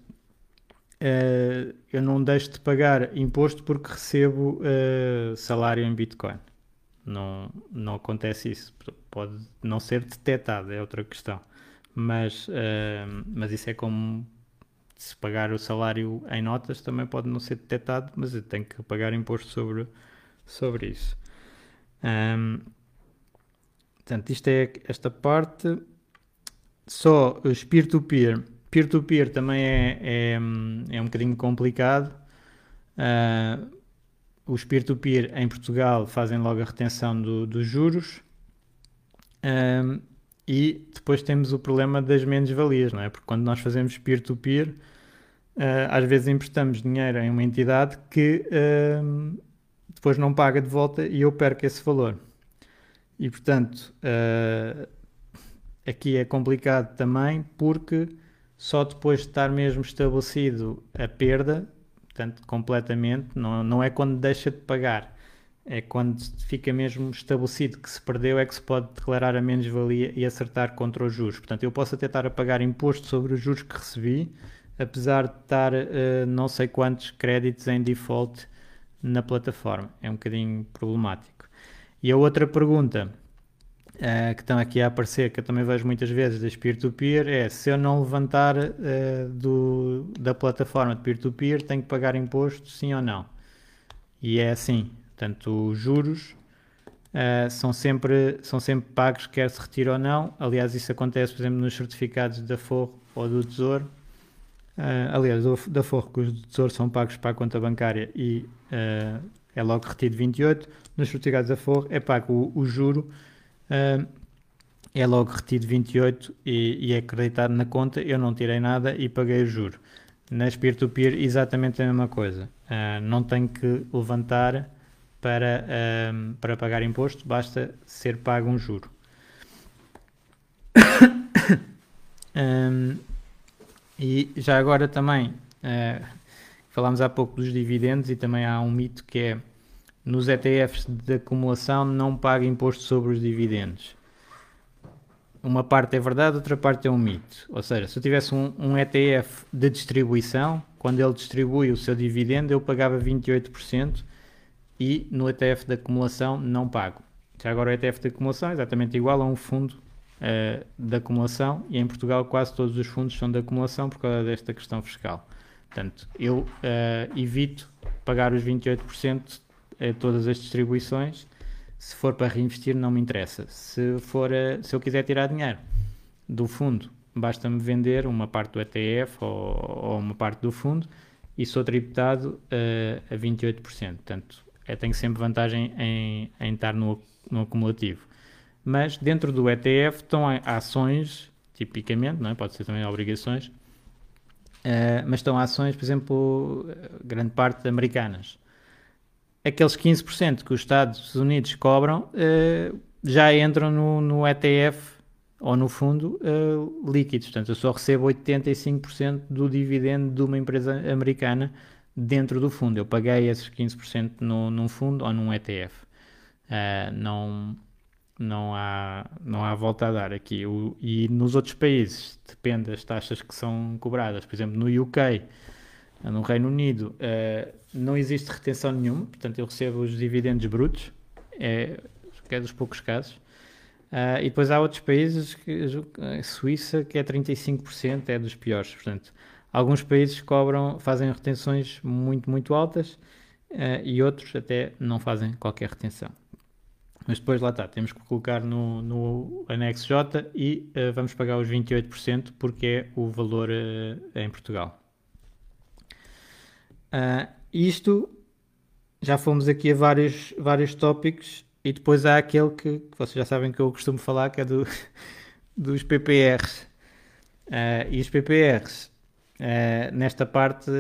Speaker 1: uh, eu não deixo de pagar imposto porque recebo uh, salário em Bitcoin. Não, não acontece isso. Pode não ser detectado, é outra questão. Mas, uh, mas isso é como se pagar o salário em notas também pode não ser detectado, mas eu tenho que pagar imposto sobre, sobre isso. Um, portanto, isto é esta parte. Só os peer-to-peer. Peer-to-peer também é, é, é um bocadinho complicado. Uh, os peer-to-peer em Portugal fazem logo a retenção do, dos juros. Um, e depois temos o problema das menos-valias, não é? Porque quando nós fazemos peer-to-peer, -peer, uh, às vezes emprestamos dinheiro em uma entidade que uh, depois não paga de volta e eu perco esse valor. E portanto, uh, aqui é complicado também porque só depois de estar mesmo estabelecido a perda, portanto, completamente, não, não é quando deixa de pagar, é quando fica mesmo estabelecido que se perdeu, é que se pode declarar a menos-valia e acertar contra os juros. Portanto, eu posso até estar a pagar imposto sobre os juros que recebi, apesar de estar uh, não sei quantos créditos em default na plataforma. É um bocadinho problemático. E a outra pergunta uh, que estão aqui a aparecer, que eu também vejo muitas vezes das peer-to-peer, -peer, é se eu não levantar uh, do, da plataforma de peer-to-peer, -peer, tenho que pagar imposto, sim ou não? E é assim. Portanto, os juros uh, são, sempre, são sempre pagos, quer se retire ou não. Aliás, isso acontece, por exemplo, nos certificados da Forro ou do Tesouro. Uh, aliás, da Forro, que os do Tesouro são pagos para a conta bancária e uh, é logo retido 28. Nos certificados da Forro é pago o, o juro, é logo retido 28 e, e é acreditado na conta. Eu não tirei nada e paguei o juro. Nas peer-to-peer, -peer, exatamente a mesma coisa. não tenho que levantar para, para pagar imposto, basta ser pago um juro. um, E já agora também, uh, falámos há pouco dos dividendos e também há um mito que é nos ETFs de acumulação não paga imposto sobre os dividendos. Uma parte é verdade, outra parte é um mito. Ou seja, se eu tivesse um, um ETF de distribuição, quando ele distribui o seu dividendo, eu pagava 28% e no ETF de acumulação não pago. Já agora o ETF de acumulação é exatamente igual a um fundo uh, de acumulação e em Portugal quase todos os fundos são de acumulação por causa desta questão fiscal. Portanto, eu uh, evito pagar os 28% a todas as distribuições. Se for para reinvestir, não me interessa. Se, for, uh, se eu quiser tirar dinheiro do fundo, basta-me vender uma parte do ETF ou, ou, uma parte do fundo e sou tributado uh, a 28%. Portanto, eu tenho sempre vantagem em, em estar no, no acumulativo mas dentro do ETF estão ações, tipicamente, não é? pode ser também obrigações, uh, mas estão ações, por exemplo, grande parte americanas. Aqueles 15% que os Estados Unidos cobram uh, já entram no, no, ETF ou no fundo uh, líquidos. Portanto, eu só recebo 85% do dividendo de uma empresa americana dentro do fundo. Eu paguei esses 15% no, num fundo ou num ETF. Uh, não, não há, não há volta a dar aqui. O, e nos outros países, depende das taxas que são cobradas. Por exemplo, no UK, no Reino Unido, uh, não existe retenção nenhuma, portanto, eu recebo os dividendos brutos, é, que é dos poucos casos. Uh, e depois há outros países, que, Suíça, que é 35%, é dos piores. Portanto, alguns países cobram, fazem retenções muito, muito altas uh, e outros até não fazem qualquer retenção. Mas depois lá está, temos que colocar no, no anexo J e uh, vamos pagar os 28% porque é o valor uh, em Portugal. Uh, isto já fomos aqui a vários, vários tópicos e depois há aquele que, que vocês já sabem que eu costumo falar, que é do, dos PPRs. e os PPRs, nesta parte,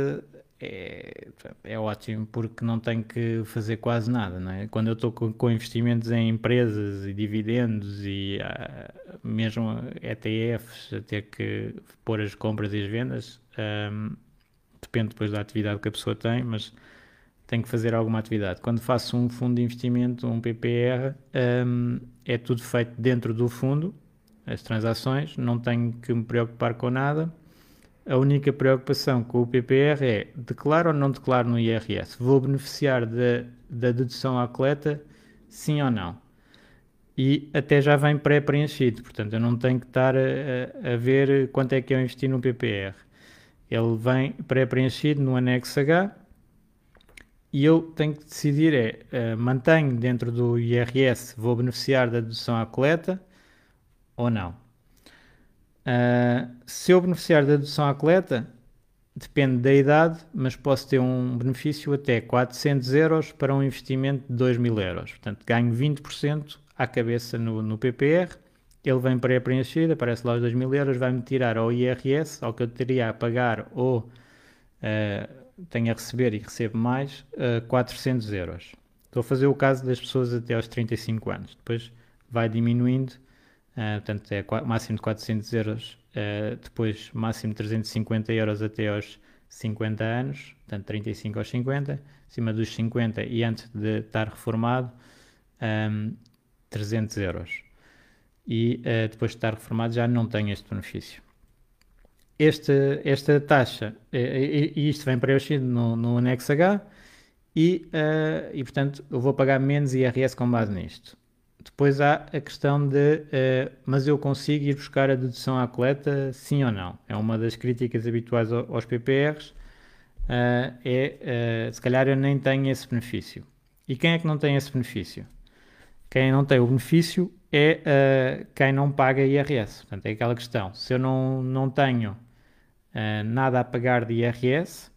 Speaker 1: é, é ótimo porque não tenho que fazer quase nada, não é? Quando eu estou com, com, investimentos em empresas e dividendos e uh, mesmo ETFs a ter que pôr as compras e as vendas, um, depende depois da atividade que a pessoa tem, mas tenho que fazer alguma atividade. Quando faço um fundo de investimento, um PPR, um, é tudo feito dentro do fundo, as transações, não tenho que me preocupar com nada a única preocupação com o PPR é declaro ou não declaro no IRS? Vou beneficiar da, dedução à coleta, sim ou não? E até já vem pré-preenchido, portanto eu não tenho que estar a, a, ver quanto é que eu investi no PPR. Ele vem pré-preenchido no anexo H e eu tenho que decidir é, uh, mantenho dentro do IRS, vou beneficiar da dedução à coleta ou não. Uh, se eu beneficiar da dedução à coleta, depende da idade, mas posso ter um benefício até 400 euros para um investimento de 2 mil euros. Portanto, ganho 20% à cabeça no, no PPR, ele vem pré-preenchido, aparece lá os 2 mil euros, vai-me tirar ao IRS, ao que eu teria a pagar ou uh, tenho a receber e recebo mais, uh, 400 euros. Estou a fazer o caso das pessoas até aos 35 anos. Depois vai diminuindo Uh, portanto, é máximo de 400 euros, uh, depois máximo de 350 euros até aos 50 anos, portanto 35 aos 50, acima dos 50 e antes de estar reformado, um, 300 euros. E uh, depois de estar reformado já não tem este benefício. Este, esta taxa, e, e isto vem preenchido no, no anexo H, e, e portanto eu vou pagar menos IRS com base nisto. Depois há a questão de, uh, mas eu consigo ir buscar a dedução à coleta, sim ou não? É uma das críticas habituais aos PPRs. Uh, eh, é, uh, se calhar eu nem tenho esse benefício. E quem é que não tem esse benefício? Quem não tem o benefício é quem não paga IRS. Portanto, é aquela questão. Se eu não, não tenho nada a pagar de IRS,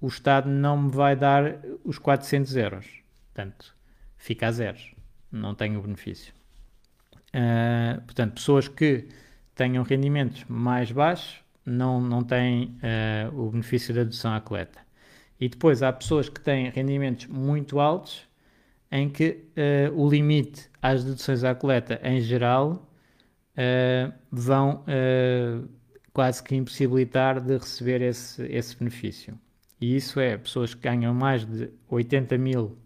Speaker 1: o Estado não me vai dar os 400 euros. Portanto, fica a zeros não tem o benefício. Uh, portanto, pessoas que tenham rendimentos mais baixos não, não têm uh, o benefício da dedução à coleta. E depois há pessoas que têm rendimentos muito altos em que uh, o limite às deduções à coleta em geral vão quase que impossibilitar de receber esse, esse benefício. E isso é pessoas que ganham mais de 80 mil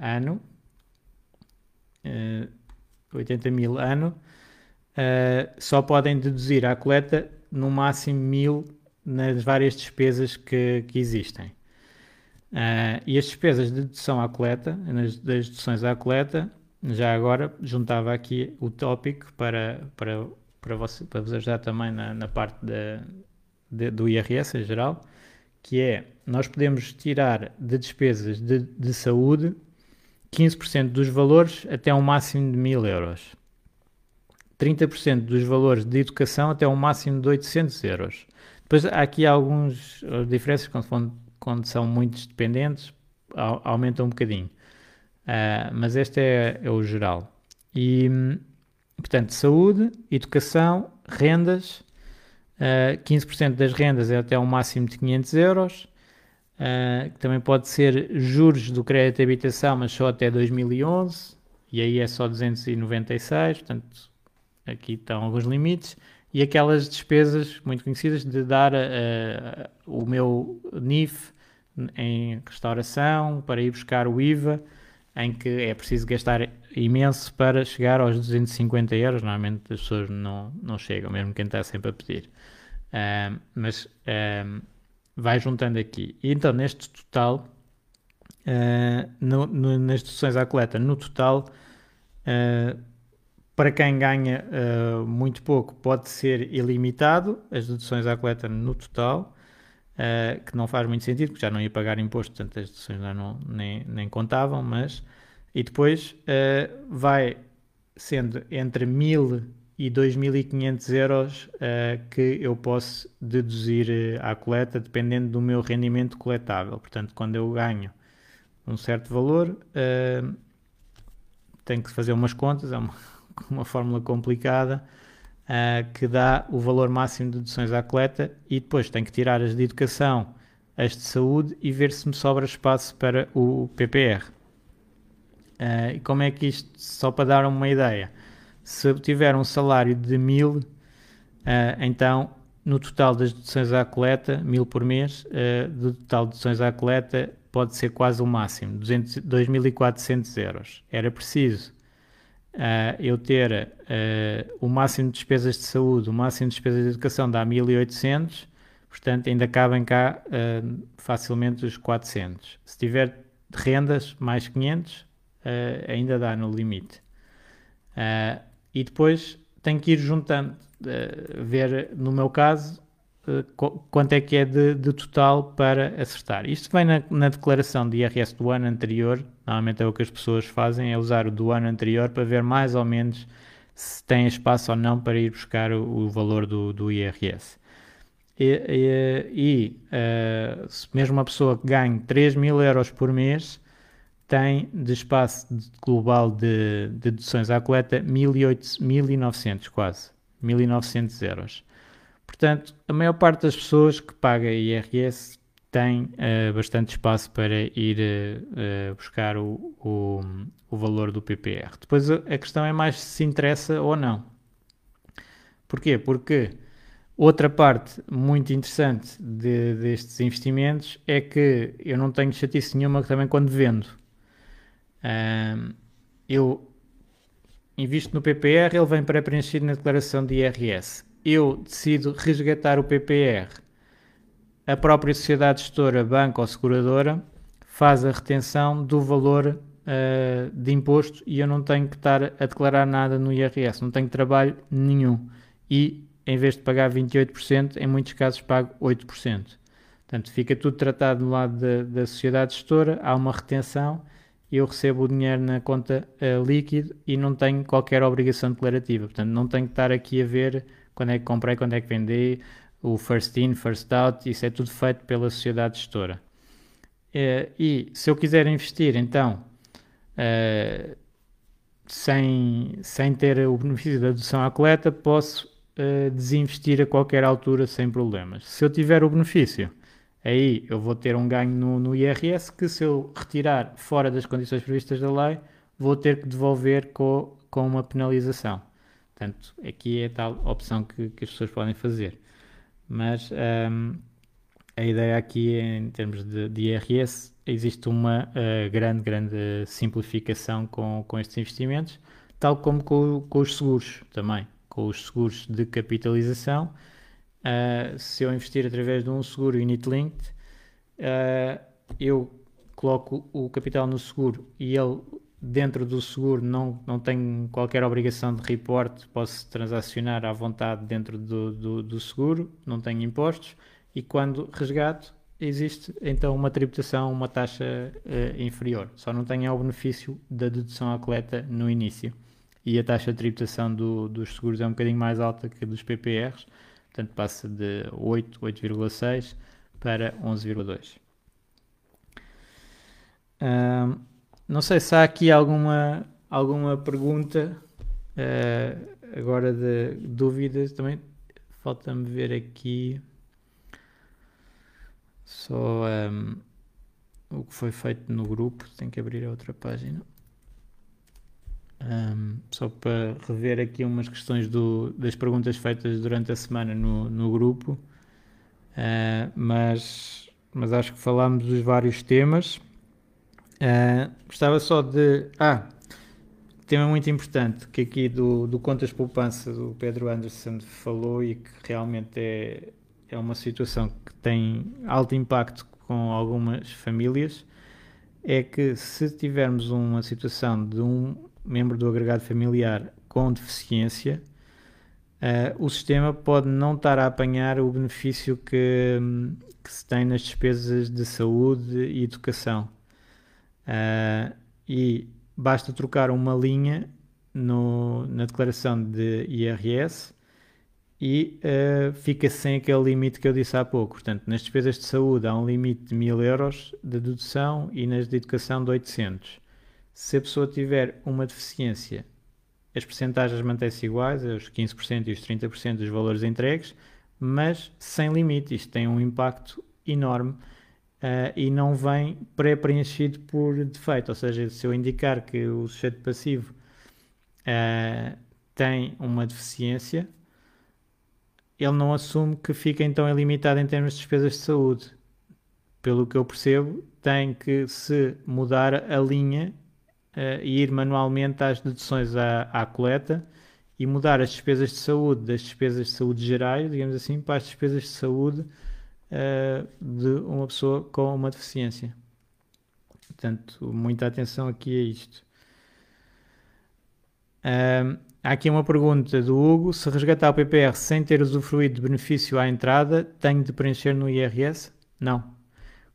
Speaker 1: ano, uh, 80 mil ano, uh, só podem deduzir à coleta no máximo mil nas várias despesas que, que existem. Uh, e as despesas de dedução à coleta, nas, das deduções à coleta, já agora juntava aqui o tópico para, para, para, você, para vos ajudar também na, na parte de, de, do IRS em geral, que é nós podemos tirar de despesas de, de saúde 15% dos valores até um máximo de 1000 euros. 30% dos valores de educação até um máximo de 800 euros. Depois há aqui algumas eh, diferenças quando, quando são muitos dependentes, aumenta um bocadinho. Uh, mas este é, é, o geral. E, portanto, saúde, educação, rendas, uh, eh, 15% das rendas é até um máximo de 500 euros, Uh, que também pode ser juros do crédito de habitação, mas só até 2011, e aí é só 296, portanto, aqui estão alguns limites. E aquelas despesas muito conhecidas de dar uh, o meu NIF em restauração, para ir buscar o IVA, em que é preciso gastar imenso para chegar aos 250 euros. Normalmente as pessoas não, não chegam, mesmo quem está sempre a pedir. Uh, mas vai juntando aqui. E então, neste total, uh, no, no, nas deduções à coleta, no total, uh, para quem ganha uh, muito pouco, pode ser ilimitado as deduções à coleta no total, que não faz muito sentido, porque já não ia pagar imposto, portanto as deduções já não, nem, nem contavam, mas... E depois vai sendo entre 1000 e 2.500 euros uh, que eu posso deduzir uh, à coleta dependendo do meu rendimento coletável. Portanto, quando eu ganho um certo valor, uh, tenho que fazer umas contas, é uma, uma fórmula complicada, que dá o valor máximo de deduções à coleta e depois tem que tirar as de educação, as de saúde e ver se me sobra espaço para o PPR. E como é que isto, só para dar uma ideia, se tiver um salário de 1000, uh, então no total das deduções à coleta, 1000 por mês, uh, do total de deduções à coleta pode ser quase o máximo, 2.400 euros. Era preciso uh, eu ter uh, o máximo de despesas de saúde, o máximo de despesas de educação dá 1.800, portanto ainda cabem cá uh, facilmente os 400. Se tiver rendas mais 500, ainda dá no limite. E depois tenho que ir juntando, ver no meu caso quanto é que é de, de, total para acertar. Isto vem na, na, declaração de IRS do ano anterior, normalmente é o que as pessoas fazem, é usar o do ano anterior para ver mais ou menos se tem espaço ou não para ir buscar o, o valor do, do IRS. E, e, e uh, mesmo uma pessoa que ganhe 3 mil euros por mês tem de espaço global de, de deduções à coleta 1.900 quase, 1.900 euros. Portanto, a maior parte das pessoas que paga IRS tem uh, bastante espaço para ir uh, buscar o, o, o, valor do PPR. Depois a, questão é mais se interessa ou não. Porquê? Porque outra parte muito interessante de, destes investimentos é que eu não tenho chatice nenhuma também quando vendo. Uh, eu invisto no PPR, ele vem pré-preenchido na declaração de IRS eu decido resgatar o PPR, a própria sociedade gestora, banco ou seguradora, faz a retenção do valor uh, de imposto e eu não tenho que estar a declarar nada no IRS, não tenho trabalho nenhum. E em vez de pagar 28%, em muitos casos pago 8%. Portanto, fica tudo tratado do lado da, da sociedade gestora, há uma retenção, eu recebo o dinheiro na conta uh, líquido e não tenho qualquer obrigação declarativa. Portanto, não tenho que estar aqui a ver quando é que comprei, quando é que vendi, o first in, first out, isso é tudo feito pela sociedade gestora. Eh, e se eu quiser investir, então, uh, sem, sem ter o benefício da dedução à coleta, posso uh, desinvestir a qualquer altura sem problemas. Se eu tiver o benefício, aí eu vou ter um ganho no, no IRS que se eu retirar fora das condições previstas da lei, vou ter que devolver com, com uma penalização. Portanto, aqui é a tal opção que, que as pessoas podem fazer. Mas um, a ideia aqui, em termos de, de IRS, existe uma uh, grande, grande simplificação com, com estes investimentos, tal como com, com os seguros também. Com os seguros de capitalização, uh, se eu investir através de um seguro unit-linked, uh, eu coloco o capital no seguro e ele dentro do seguro não, não tenho qualquer obrigação de report, posso transacionar à vontade dentro do, do, do, seguro, não tenho impostos e quando resgato existe então uma tributação, uma taxa uh, inferior. Só não tenho o benefício da dedução à coleta no início. E a taxa de tributação do, dos seguros é um bocadinho mais alta que a dos PPRs, portanto passa de 8, 8,6 para 11,2. Um, não sei se há aqui alguma, alguma pergunta uh, agora de dúvidas também. Falta-me ver aqui só um, o que foi feito no grupo. Tenho que abrir a outra página. Um, só para rever aqui umas questões do, das perguntas feitas durante a semana no, no grupo. Uh, mas, mas acho que falámos dos vários temas. Uh, gostava só de. Ah, tema muito importante que aqui do, do Contas Poupança do Pedro Anderson falou e que realmente é, é uma situação que tem alto impacto com algumas famílias é que se tivermos uma situação de um membro do agregado familiar com deficiência, uh, o sistema pode não estar a apanhar o benefício que, que se tem nas despesas de saúde e educação. Uh, e basta trocar uma linha no, na declaração de IRS e uh, fica sem aquele limite que eu disse há pouco. Portanto, nas despesas de saúde há um limite de 1000 euros de dedução e nas de educação de 800. Se a pessoa tiver uma deficiência as percentagens mantêm-se iguais, os 15% e os 30% dos valores entregues, mas sem limite. Isto tem um impacto enorme uh, e não vem pré-preenchido por defeito. Ou seja, se eu indicar que o sujeito passivo uh, tem uma deficiência, ele não assume que fica então ilimitado em termos de despesas de saúde. Pelo que eu percebo, tem que se mudar a linha uh, e ir manualmente às deduções à, à coleta e mudar as despesas de saúde das despesas de saúde gerais, digamos assim, para as despesas de saúde uh, de uma pessoa com uma deficiência. Portanto, muita atenção aqui a isto. Há aqui uma pergunta do Hugo: se resgatar o PPR sem ter usufruído de benefício à entrada, tenho de preencher no IRS? Não.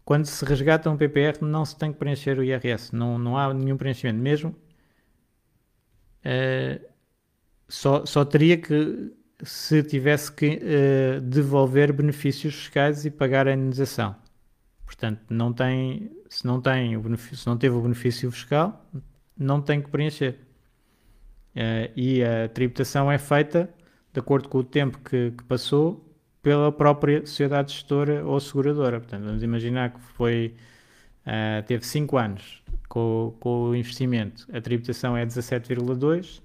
Speaker 1: Quando se resgata um PPR, não se tem que preencher o IRS, não, não há nenhum preenchimento. Mesmo uh, só, só teria que se tivesse que uh, devolver benefícios fiscais e pagar a indenização. Portanto, não tem, se não tem o se não teve o benefício fiscal, não tem que preencher. Uh, e a tributação é feita de acordo com o tempo que, que passou pela própria sociedade gestora ou seguradora. Portanto, vamos imaginar que foi, uh, teve 5 anos com, com, o investimento, a tributação é 17,2, uh,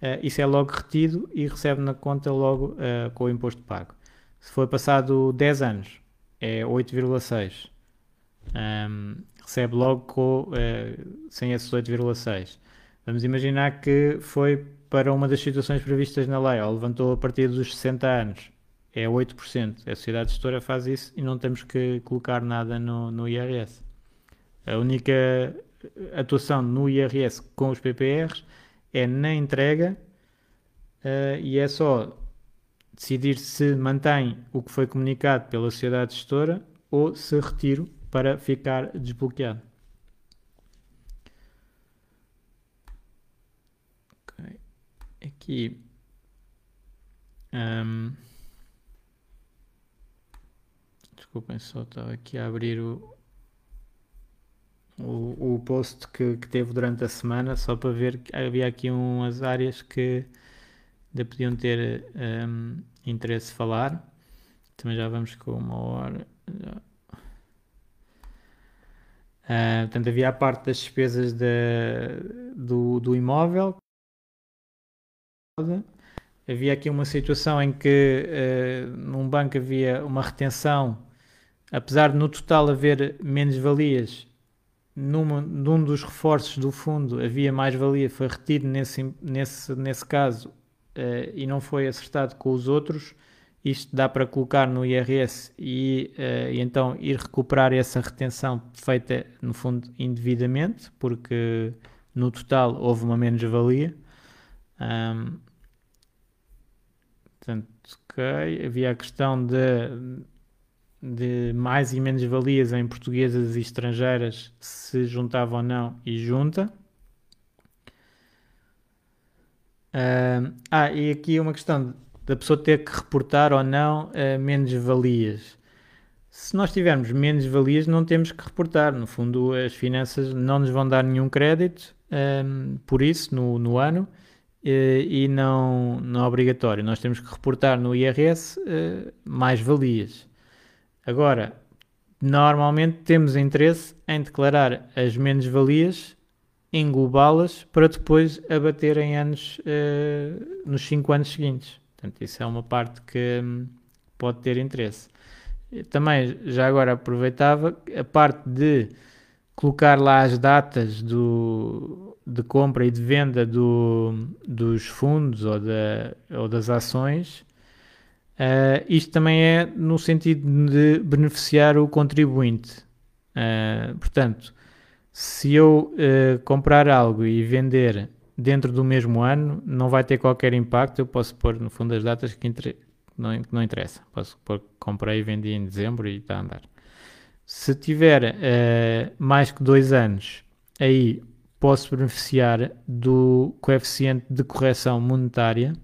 Speaker 1: eh, isso é logo retido e recebe na conta logo uh, com o imposto pago. Se foi passado 10 anos, é 8,6. Um, recebe logo com, sem esses 8,6. Vamos imaginar que foi para uma das situações previstas na lei, ou levantou a partir dos 60 anos é 8%. A sociedade gestora faz isso e não temos que colocar nada no, no IRS. A única atuação no IRS com os PPRs é na entrega uh, e é só decidir se mantém o que foi comunicado pela sociedade gestora ou se retiro para ficar desbloqueado. Okay. Aqui. Um, Desculpem, só estava aqui a abrir o, o, o post que, que teve durante a semana, só para ver que havia aqui umas áreas que ainda podiam ter um, interesse de falar. Também já vamos com uma hora. Uh, portanto, havia a parte das despesas de, do, do imóvel. Havia aqui uma situação em que uh, num banco havia uma retenção apesar de no total haver menos-valias, num dos reforços do fundo havia mais-valia, foi retido nesse, nesse, nesse caso uh, e não foi acertado com os outros, isto dá para colocar no IRS e, uh, e, então ir recuperar essa retenção feita no fundo indevidamente, porque no total houve uma menos-valia. Um, portanto, okay. havia a questão de de mais e menos valias em portuguesas e estrangeiras se juntava ou não e junta. Uh, ah, e aqui uma questão da pessoa ter que reportar ou não uh, menos valias. Se nós tivermos menos valias, não temos que reportar. No fundo, as finanças não nos vão dar nenhum crédito um, por isso no, no ano uh, e não, não é obrigatório. Nós temos que reportar no IRS uh, mais valias. Agora, normalmente temos interesse em declarar as menos-valias, englobá-las para depois abater em anos, uh, nos 5 anos seguintes. Portanto, isso é uma parte que um, pode ter interesse. Também, já agora aproveitava a parte de colocar lá as datas do, de compra e de venda do, dos fundos ou, da, ou das ações Uh, isto também é no sentido de beneficiar o contribuinte. Uh, portanto, se eu uh, comprar algo e vender dentro do mesmo ano, não vai ter qualquer impacto. Eu posso pôr no fundo as datas que, inter... não, não interessa. Posso pôr que comprei e vendi em dezembro e está a andar. Se tiver mais que dois anos, aí posso beneficiar do coeficiente de correção monetária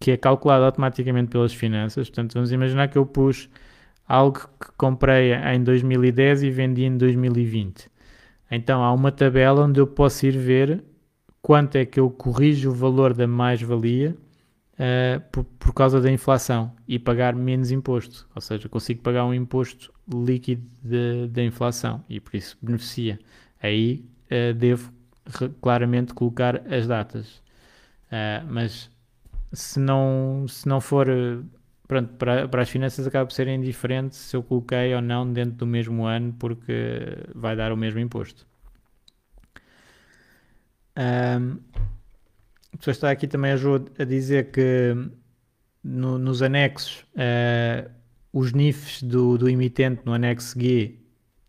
Speaker 1: que é calculado automaticamente pelas finanças. Portanto, vamos imaginar que eu pus algo que comprei em 2010 e vendi em 2020. Então há uma tabela onde eu posso ir ver quanto é que eu corrijo o valor da mais-valia uh, por, por, causa da inflação e pagar menos imposto. Ou seja, consigo pagar um imposto líquido da inflação e por isso beneficia. Aí uh, devo claramente colocar as datas. Uh, mas se não, se não for pronto, para, para as finanças acaba por ser indiferente se eu coloquei ou não dentro do mesmo ano porque vai dar o mesmo imposto. Um, a pessoa está aqui também a dizer que no, nos anexos uh, os NIFs do, do emitente no anexo G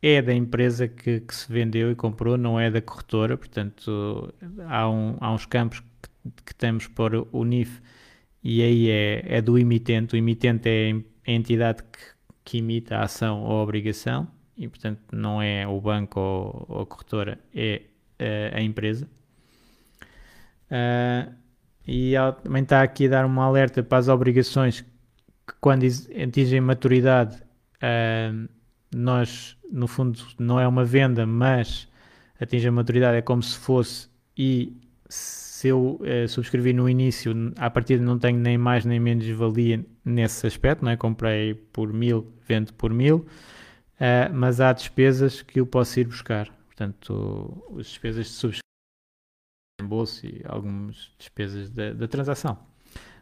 Speaker 1: é da empresa que, que, se vendeu e comprou, não é da corretora, portanto há, um, há uns campos que, temos por o NIF e aí é, é do emitente, o emitente é a entidade que, que emite a ação ou a obrigação e portanto não é o banco ou, ou a corretora, é uh, a empresa. Uh, e também está aqui a dar uma alerta para as obrigações que quando atingem maturidade uh, nós no fundo não é uma venda mas atinge a maturidade é como se fosse e se eu uh, subscrevi no início a partir não tenho nem mais nem menos valia nesse aspecto, não é? comprei por mil, vendo por mil uh, mas há despesas que eu posso ir buscar portanto as despesas de subscrição reembolso e algumas despesas da, da, transação.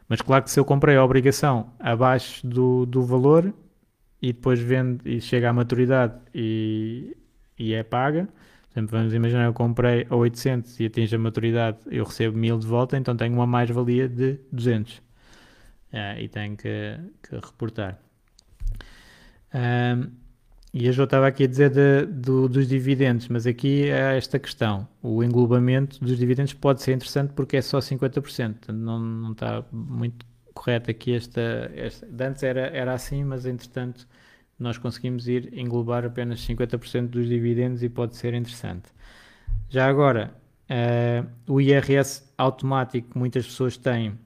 Speaker 1: Mas claro que se eu comprei a obrigação abaixo do, do valor e depois vendo e chega à maturidade e, e é paga, exemplo, vamos imaginar eu comprei a 800 e atinge a maturidade, eu recebo 1000 de volta, então tenho uma mais-valia de 200 é, e tenho que, que reportar. Um, e a Jo estava aqui a dizer de, do, dos dividendos, mas aqui é esta questão. O englobamento dos dividendos pode ser interessante porque é só 50%. Não, não está muito correto aqui esta, esta. Antes era, era assim, mas entretanto nós conseguimos ir englobar apenas 50% dos dividendos e pode ser interessante. Já agora, uh, o IRS automático que muitas pessoas têm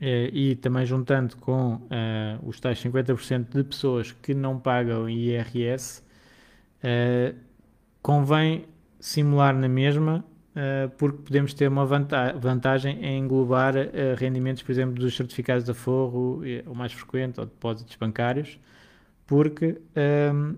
Speaker 1: eh, e também juntando com uh, os tais 50% de pessoas que não pagam IRS, uh, convém simular na mesma, uh, porque podemos ter uma vanta vantagem em englobar rendimentos, por exemplo, dos certificados de aforro, o mais frequente, ou depósitos bancários, porque um,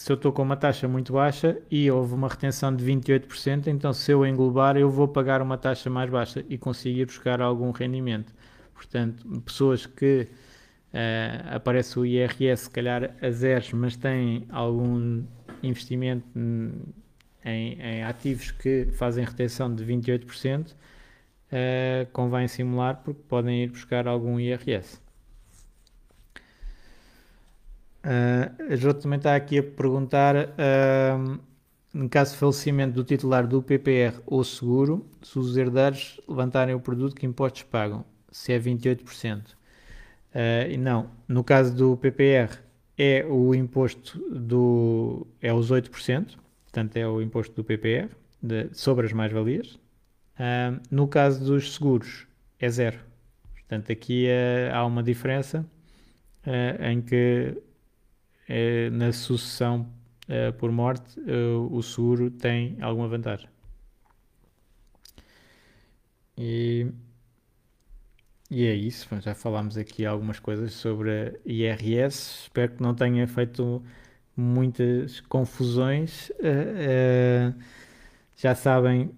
Speaker 1: se eu estou com uma taxa muito baixa e houve uma retenção de 28%, então se eu englobar eu vou pagar uma taxa mais baixa e conseguir buscar algum rendimento. Portanto, pessoas que uh, aparece o IRS, se calhar a zeros, mas têm algum investimento em, em ativos que fazem retenção de 28%, uh, eh, convém simular porque podem ir buscar algum IRS. Uh, a Jô também está aqui a perguntar, uh, caso de falecimento do titular do PPR ou seguro, se os herdeiros levantarem o produto, que impostos pagam? se é 28%. Uh, e não, no caso do PPR é o imposto do é os 8%, portanto é o imposto do PPR de, sobre as mais-valias. Uh, no caso dos seguros é zero. Portanto, aqui uh, há uma diferença em que na sucessão por morte o seguro tem alguma vantagem. E e é isso, já falámos aqui algumas coisas sobre a IRS. Espero que não tenha feito muitas confusões. Uh, uh, já sabem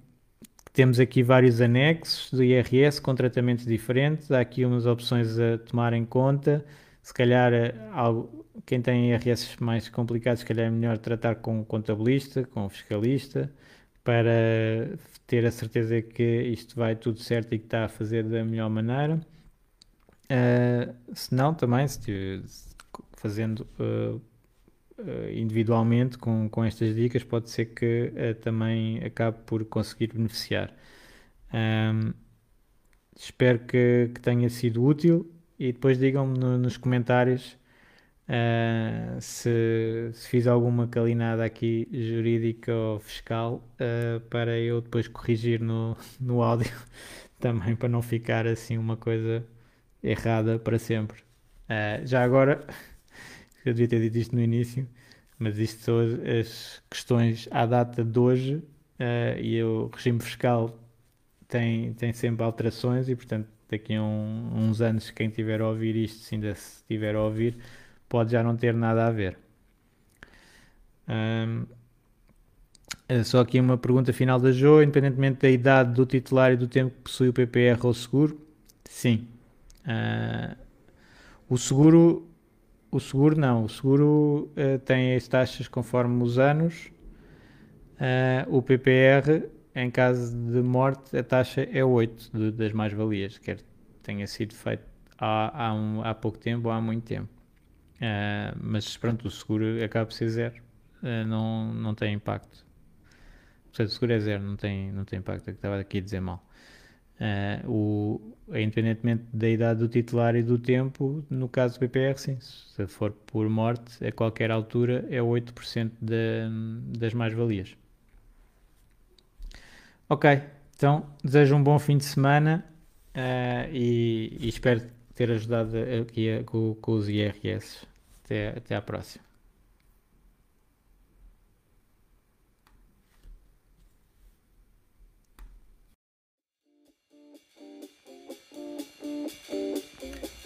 Speaker 1: temos aqui vários anexos do IRS com tratamentos diferentes. Há aqui umas opções a tomar em conta. Se calhar, eh, algo, quem tem IRS mais complicados, se calhar é melhor tratar com um contabilista, com um fiscalista, para ter a certeza que isto vai tudo certo e que está a fazer da melhor maneira. Uh, se não, também, se fazendo uh, uh, individualmente com, com estas dicas, pode ser que também acabe por conseguir beneficiar. Um, espero que, que, tenha sido útil e depois digam-me no, nos comentários Uh, se, se, fiz alguma calinada aqui jurídica ou fiscal uh, para eu depois corrigir no, no áudio também para não ficar assim uma coisa errada para sempre. Uh, já agora, eu devia ter dito isto no início, mas isto são as questões à data de hoje e o regime fiscal tem, tem sempre alterações e, portanto, daqui a um, uns anos, quem tiver a ouvir isto, se ainda se estiver a ouvir, pode já não ter nada a ver. Um, só aqui uma pergunta final da Jo, independentemente da idade do titular e do tempo que possui o PPR ou seguro, sim. Uh, o seguro, o seguro não, o seguro uh, tem as taxas conforme os anos. Uh, o PPR, em caso de morte, a taxa é 8 de, das mais-valias, quer tenha sido feito há, há, um, há pouco tempo ou há muito tempo. Uh, mas pronto, o seguro acaba por ser zero, uh, não, não tem impacto. Portanto, o seguro é zero, não tem, não tem impacto, é que estava aqui a dizer mal. Uh, o, independentemente da idade do titular e do tempo, no caso do PPR, sim, se for por morte, a qualquer altura é 8% de, das mais-valias. Ok, então desejo um bom fim de semana e, e espero ter ajudado aqui com, com os IRS. Até, até à próxima.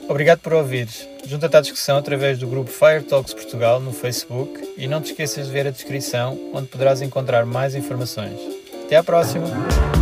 Speaker 1: Obrigado por ouvires. Junta-te à discussão através do grupo Fire Talks Portugal no Facebook e não te esqueças de ver a descrição onde poderás encontrar mais informações. Até à próxima!